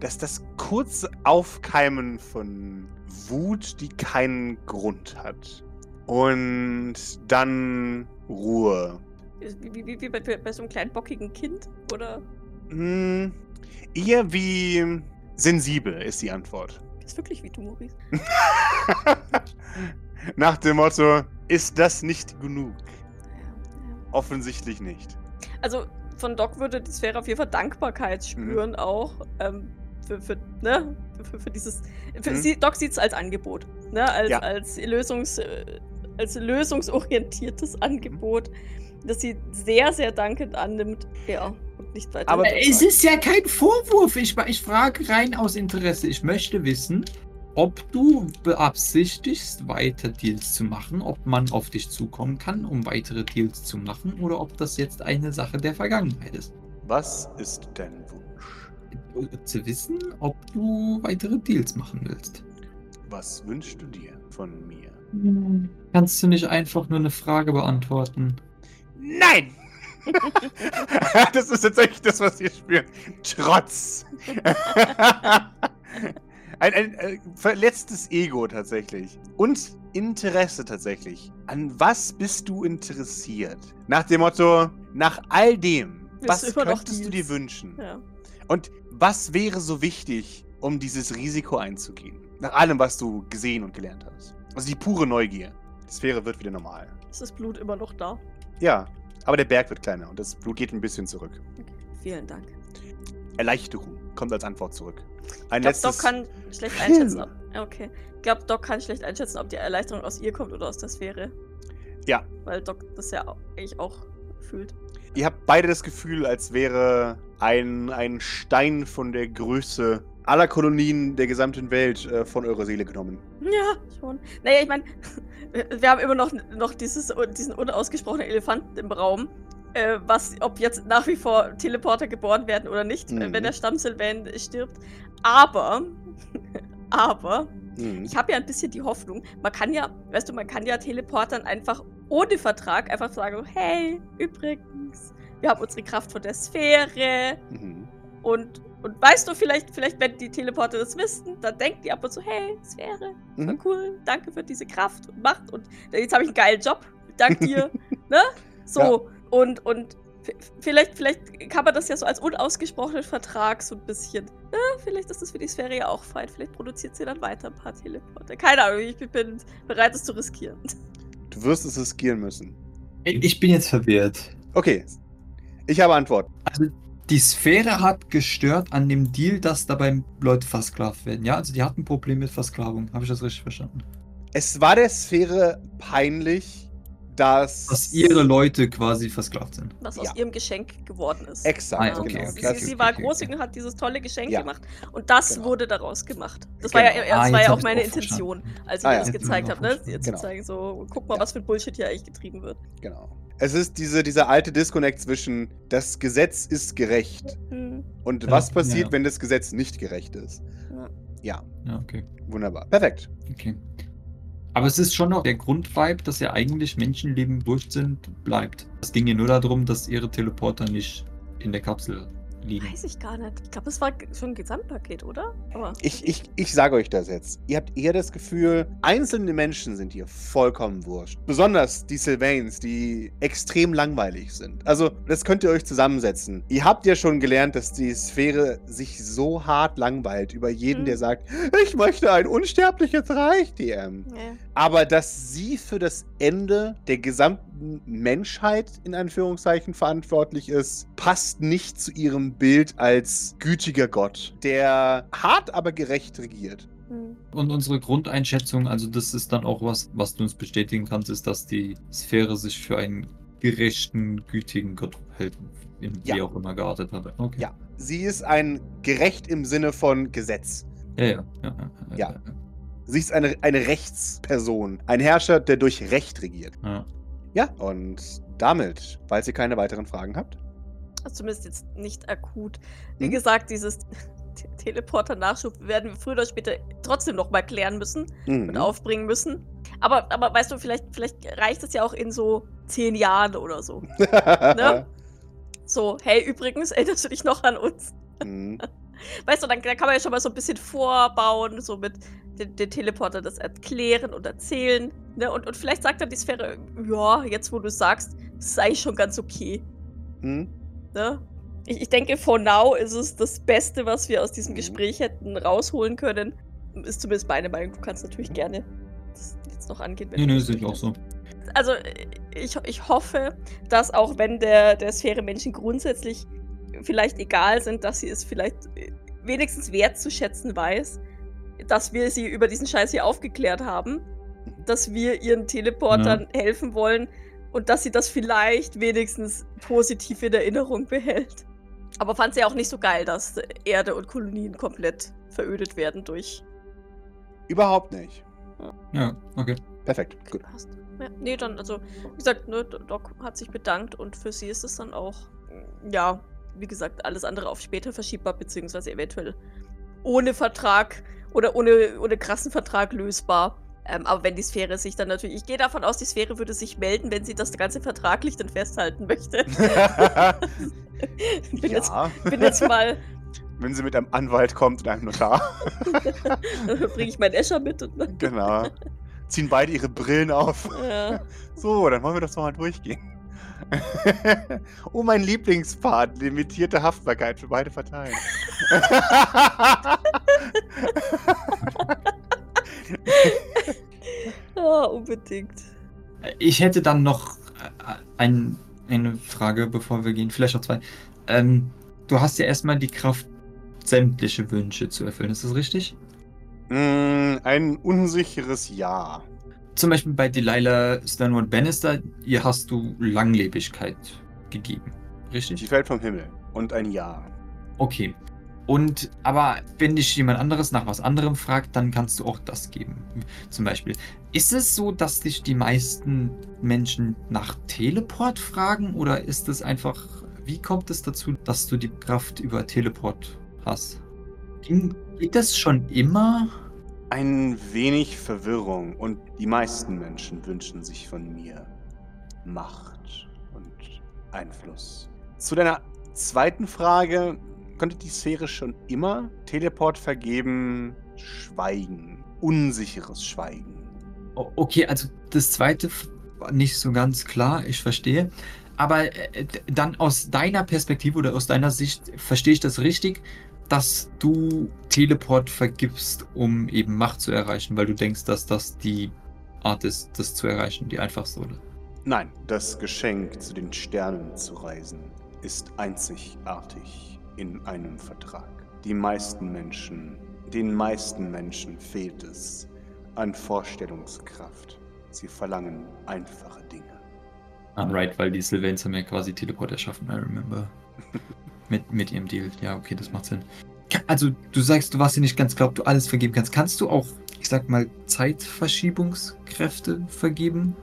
dass das kurze Aufkeimen von Wut, die keinen Grund hat. Und dann Ruhe. Wie, wie, wie, bei, bei so einem kleinen bockigen Kind? Oder Hm, eher wie sensibel ist die Antwort. ist wirklich wie du, Maurice? Nach dem Motto, ist das nicht genug? Offensichtlich nicht. Also von Doc würde die Sphäre auf jeden Fall Dankbarkeit Mhm. spüren auch. Ähm, für, für, ne? für, für dieses. Für Mhm. sie, Doc sieht es als Angebot. Ne? Als, Ja. als, Lösungs, äh, als lösungsorientiertes Angebot, das sie sehr, sehr dankend annimmt. Ja, und nicht weiter. Aber- Es ist ja kein Vorwurf. Ich, ich frage rein aus Interesse. Ich möchte wissen, ob du beabsichtigst, weiter Deals zu machen, ob man auf dich zukommen kann, um weitere Deals zu machen, oder ob das jetzt eine Sache der Vergangenheit ist. Was ist dein Wunsch? Zu wissen, ob du weitere Deals machen willst. Was wünschst du dir von mir? Kannst du nicht einfach nur eine Frage beantworten? Nein! das ist tatsächlich das, was ihr spürt. Trotz. ein, ein äh, verletztes Ego tatsächlich. Und Interesse tatsächlich. An was bist du interessiert? Nach dem Motto, nach all dem, was du immer noch könntest du dir wünschen? ja. Und was wäre so wichtig, um dieses Risiko einzugehen? Nach allem, was du gesehen und gelernt hast. Also die pure Neugier. Die Sphäre wird wieder normal. Ist das Blut immer noch da? Ja, aber der Berg wird kleiner und das Blut geht ein bisschen zurück. Vielen Dank. Erleichterung kommt als Antwort zurück. Ein Ich glaube, letztes. Doc kann schlecht einschätzen, ob. Okay. Ich glaube, Doc kann schlecht einschätzen, ob die Erleichterung aus ihr kommt oder aus der Sphäre. Ja. Weil Doc das ja auch, eigentlich auch fühlt. Ihr habt beide das Gefühl, als wäre ein, ein Stein von der Größe aller Kolonien der gesamten Welt äh, von eurer Seele genommen. Ja, schon. Naja, ich meine, wir haben immer noch, noch dieses, diesen unausgesprochenen Elefanten im Raum. Äh, was, ob jetzt nach wie vor Teleporter geboren werden oder nicht, Mhm. äh, wenn der Stamm Sylvain stirbt. Aber, aber, Mhm. ich habe ja ein bisschen die Hoffnung, man kann ja, weißt du, man kann ja Teleportern einfach ohne Vertrag einfach sagen, hey, übrigens, wir haben unsere Kraft von der Sphäre Mhm. und, und weißt du, vielleicht, vielleicht, wenn die Teleporter das wissen, dann denken die ab und zu, hey, Sphäre, war Mhm. cool, danke für diese Kraft und Macht und jetzt habe ich einen geilen Job, dank dir, ne? So, Ja. und, und vielleicht, vielleicht kann man das ja so als unausgesprochenen Vertrag so ein bisschen, ne? Vielleicht ist das für die Sphäre ja auch fein, vielleicht produziert sie dann weiter ein paar Teleporter. Keine Ahnung, ich bin bereit, es zu riskieren. Du wirst es riskieren müssen. Ich bin jetzt verwirrt. Okay. Ich habe Antwort. Also die Sphäre hat gestört an dem Deal, dass dabei Leute versklavt werden. Ja, also die hatten ein Problem mit Versklavung. Habe ich das richtig verstanden? Es war der Sphäre peinlich, dass. Dass ihre Leute quasi versklavt sind. Was aus Ja. ihrem Geschenk geworden ist. Exakt, Ah, okay, genau. sie, okay, sie, sie war okay, großzügig okay. und hat dieses tolle Geschenk Ja. gemacht. Und das Genau. wurde daraus gemacht. Das war ja, Genau. das Ah, war jetzt ja auch meine auch Intention, als ich Ah, ihr ja. das Jetzt gezeigt hab habe, ne? Ihr zu Genau. zeigen, so, guck mal, Ja. was für Bullshit hier eigentlich getrieben wird. Genau. Es ist diese, dieser alte Disconnect zwischen das Gesetz ist gerecht Hm. und Ja, was passiert, wenn das Gesetz nicht gerecht ist. Ja. Ja, Ja, okay. wunderbar. Perfekt. Okay. Aber es ist schon noch der Grundvibe, dass ja eigentlich Menschenleben wurscht sind, bleibt. Es ging ja nur darum, dass ihre Teleporter nicht in der Kapsel liegen. Weiß ich gar nicht. Ich glaube, es war schon ein Gesamtpaket, oder? Aber Ich, ich, ich sage euch das jetzt. Ihr habt eher das Gefühl, einzelne Menschen sind hier vollkommen wurscht. Besonders die Sylvains, die extrem langweilig sind. Also, das könnt ihr euch zusammensetzen. Ihr habt ja schon gelernt, dass die Sphäre sich so hart langweilt über jeden, Mhm. der sagt, ich möchte ein unsterbliches Reich, DM. ja. Aber dass sie für das Ende der gesamten Menschheit in Anführungszeichen verantwortlich ist, passt nicht zu ihrem Bild als gütiger Gott, der hart aber gerecht regiert. Hm. Und unsere Grundeinschätzung, also das ist dann auch was, was du uns bestätigen kannst, ist, dass die Sphäre sich für einen gerechten, gütigen Gott hält, in wie Ja. auch immer geartet hat. Okay. Ja, sie ist ein gerecht im Sinne von Gesetz. Ja, ja. ja, ja, Ja. Sie ist eine, eine Rechtsperson, ein Herrscher, der durch Recht regiert. ja. Ja, und damit, falls ihr keine weiteren Fragen habt, Also zumindest jetzt nicht akut. Wie Mhm. gesagt, dieses Te- Teleporter-Nachschub werden wir früher oder später trotzdem noch mal klären müssen und mhm. aufbringen müssen. Aber, aber weißt du, vielleicht, vielleicht reicht es ja auch in so zehn Jahren oder so. Ne? So, hey, übrigens, erinnerst du dich noch an uns? Mhm. Weißt du, dann, dann kann man ja schon mal so ein bisschen vorbauen, so mit den, den Teleporter das erklären und erzählen. Ne? Und, und vielleicht sagt dann die Sphäre, ja, jetzt wo du sagst, das ist eigentlich schon ganz okay. Mhm. Ne? Ich, ich denke, for now ist es das Beste, was wir aus diesem Mhm. Gespräch hätten rausholen können. Ist zumindest meine Meinung. Du kannst natürlich gerne das jetzt noch angehen. wenn Nee, nee, das sehe ich auch so. Also, ich, ich hoffe, dass auch wenn der, der Sphäre Menschen grundsätzlich vielleicht egal sind, dass sie es vielleicht wenigstens wertzuschätzen weiß, dass wir sie über diesen Scheiß hier aufgeklärt haben, dass wir ihren Teleportern helfen wollen und dass sie das vielleicht wenigstens positiv in Erinnerung behält. Aber fand sie auch nicht so geil, dass Erde und Kolonien komplett verödet werden durch. Überhaupt nicht. Ja, okay. Perfekt, gut. Passt. Ja, nee, dann, also, wie gesagt, ne, Doc hat sich bedankt und für sie ist es dann auch, ja, wie gesagt, alles andere auf später verschiebbar, beziehungsweise eventuell ohne Vertrag oder ohne, ohne krassen Vertrag lösbar. Ähm, aber wenn die Sphäre sich dann natürlich, ich gehe davon aus, die Sphäre würde sich melden, wenn sie das Ganze vertraglich dann festhalten möchte. bin, jetzt, ja, bin jetzt mal, wenn sie mit einem Anwalt kommt und einem Notar. bringe ich meinen Escher mit und dann, genau. Ziehen beide ihre Brillen auf. ja. So, dann wollen wir das doch mal durchgehen. oh, mein Lieblingspart, limitierte Haftbarkeit für beide Parteien. ja, unbedingt. Ich hätte dann noch äh, ein, eine Frage, bevor wir gehen, vielleicht auch zwei. Ähm, du hast ja erstmal die Kraft, sämtliche Wünsche zu erfüllen, ist das richtig? Mm, ein unsicheres Ja. Zum Beispiel bei Delilah Stanwood Bannister, ihr hast du Langlebigkeit gegeben, Sie richtig? fällt vom Himmel. Und ein Ja. Okay. Und aber wenn dich jemand anderes nach was anderem fragt, dann kannst du auch das geben. Zum Beispiel. Ist es so, dass dich die meisten Menschen nach Teleport fragen oder ist es einfach, wie kommt es dazu, dass du die Kraft über Teleport hast? Ging, geht das schon immer? Ein wenig Verwirrung und die meisten Menschen wünschen sich von mir Macht und Einfluss. Zu deiner zweiten Frage, konnte die Sphäre schon immer Teleport vergeben? Schweigen. Unsicheres Schweigen. Okay, also das zweite nicht so ganz klar, ich verstehe. Aber äh, d- dann aus deiner Perspektive oder aus deiner Sicht verstehe ich das richtig, dass du Teleport vergibst, um eben Macht zu erreichen, weil du denkst, dass das die Art ist, das zu erreichen, die einfachste, oder? Nein, das Geschenk, zu den Sternen zu reisen, ist einzigartig in einem Vertrag. Die meisten Menschen, den meisten Menschen fehlt es an Vorstellungskraft. Sie verlangen einfache Dinge. Ah, right, weil die Sylvains haben ja quasi Teleport erschaffen, I remember. mit, mit ihrem Deal. Ja, okay, das macht Sinn. Also, du sagst, du warst dir nicht ganz klar, ob du alles vergeben kannst. Kannst du auch, ich sag mal, Zeitverschiebungskräfte vergeben?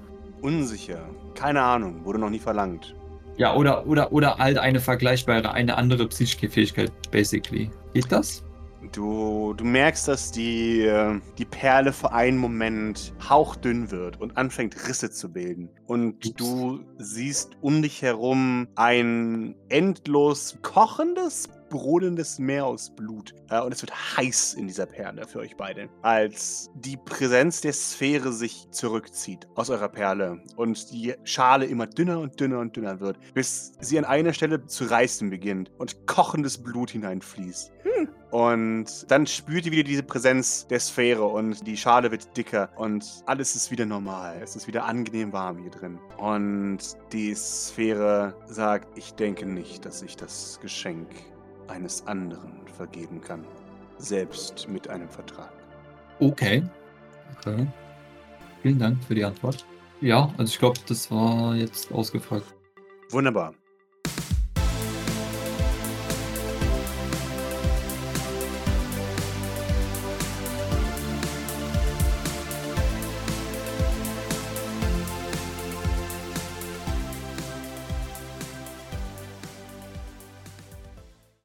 Unsicher. Keine Ahnung. Wurde noch nie verlangt. Ja, oder, oder, oder halt eine vergleichbare, eine andere psychische Fähigkeit, basically. Geht das? Du, du merkst, dass die, äh, die Perle für einen Moment hauchdünn wird und anfängt Risse zu bilden. Und Ups. du siehst um dich herum ein endlos kochendes, brodelndes Meer aus Blut. Äh, und es wird heiß in dieser Perle für euch beide. Als die Präsenz der Sphäre sich zurückzieht aus eurer Perle und die Schale immer dünner und dünner und dünner wird, bis sie an einer Stelle zu reißen beginnt und kochendes Blut hineinfließt. Und dann spürt ihr wieder diese Präsenz der Sphäre und die Schale wird dicker und alles ist wieder normal. Es ist wieder angenehm warm hier drin. Und die Sphäre sagt, ich denke nicht, dass ich das Geschenk eines anderen vergeben kann. Selbst mit einem Vertrag. Okay. okay. Vielen Dank für die Antwort. Ja, also ich glaube, das war jetzt ausgefragt. Wunderbar.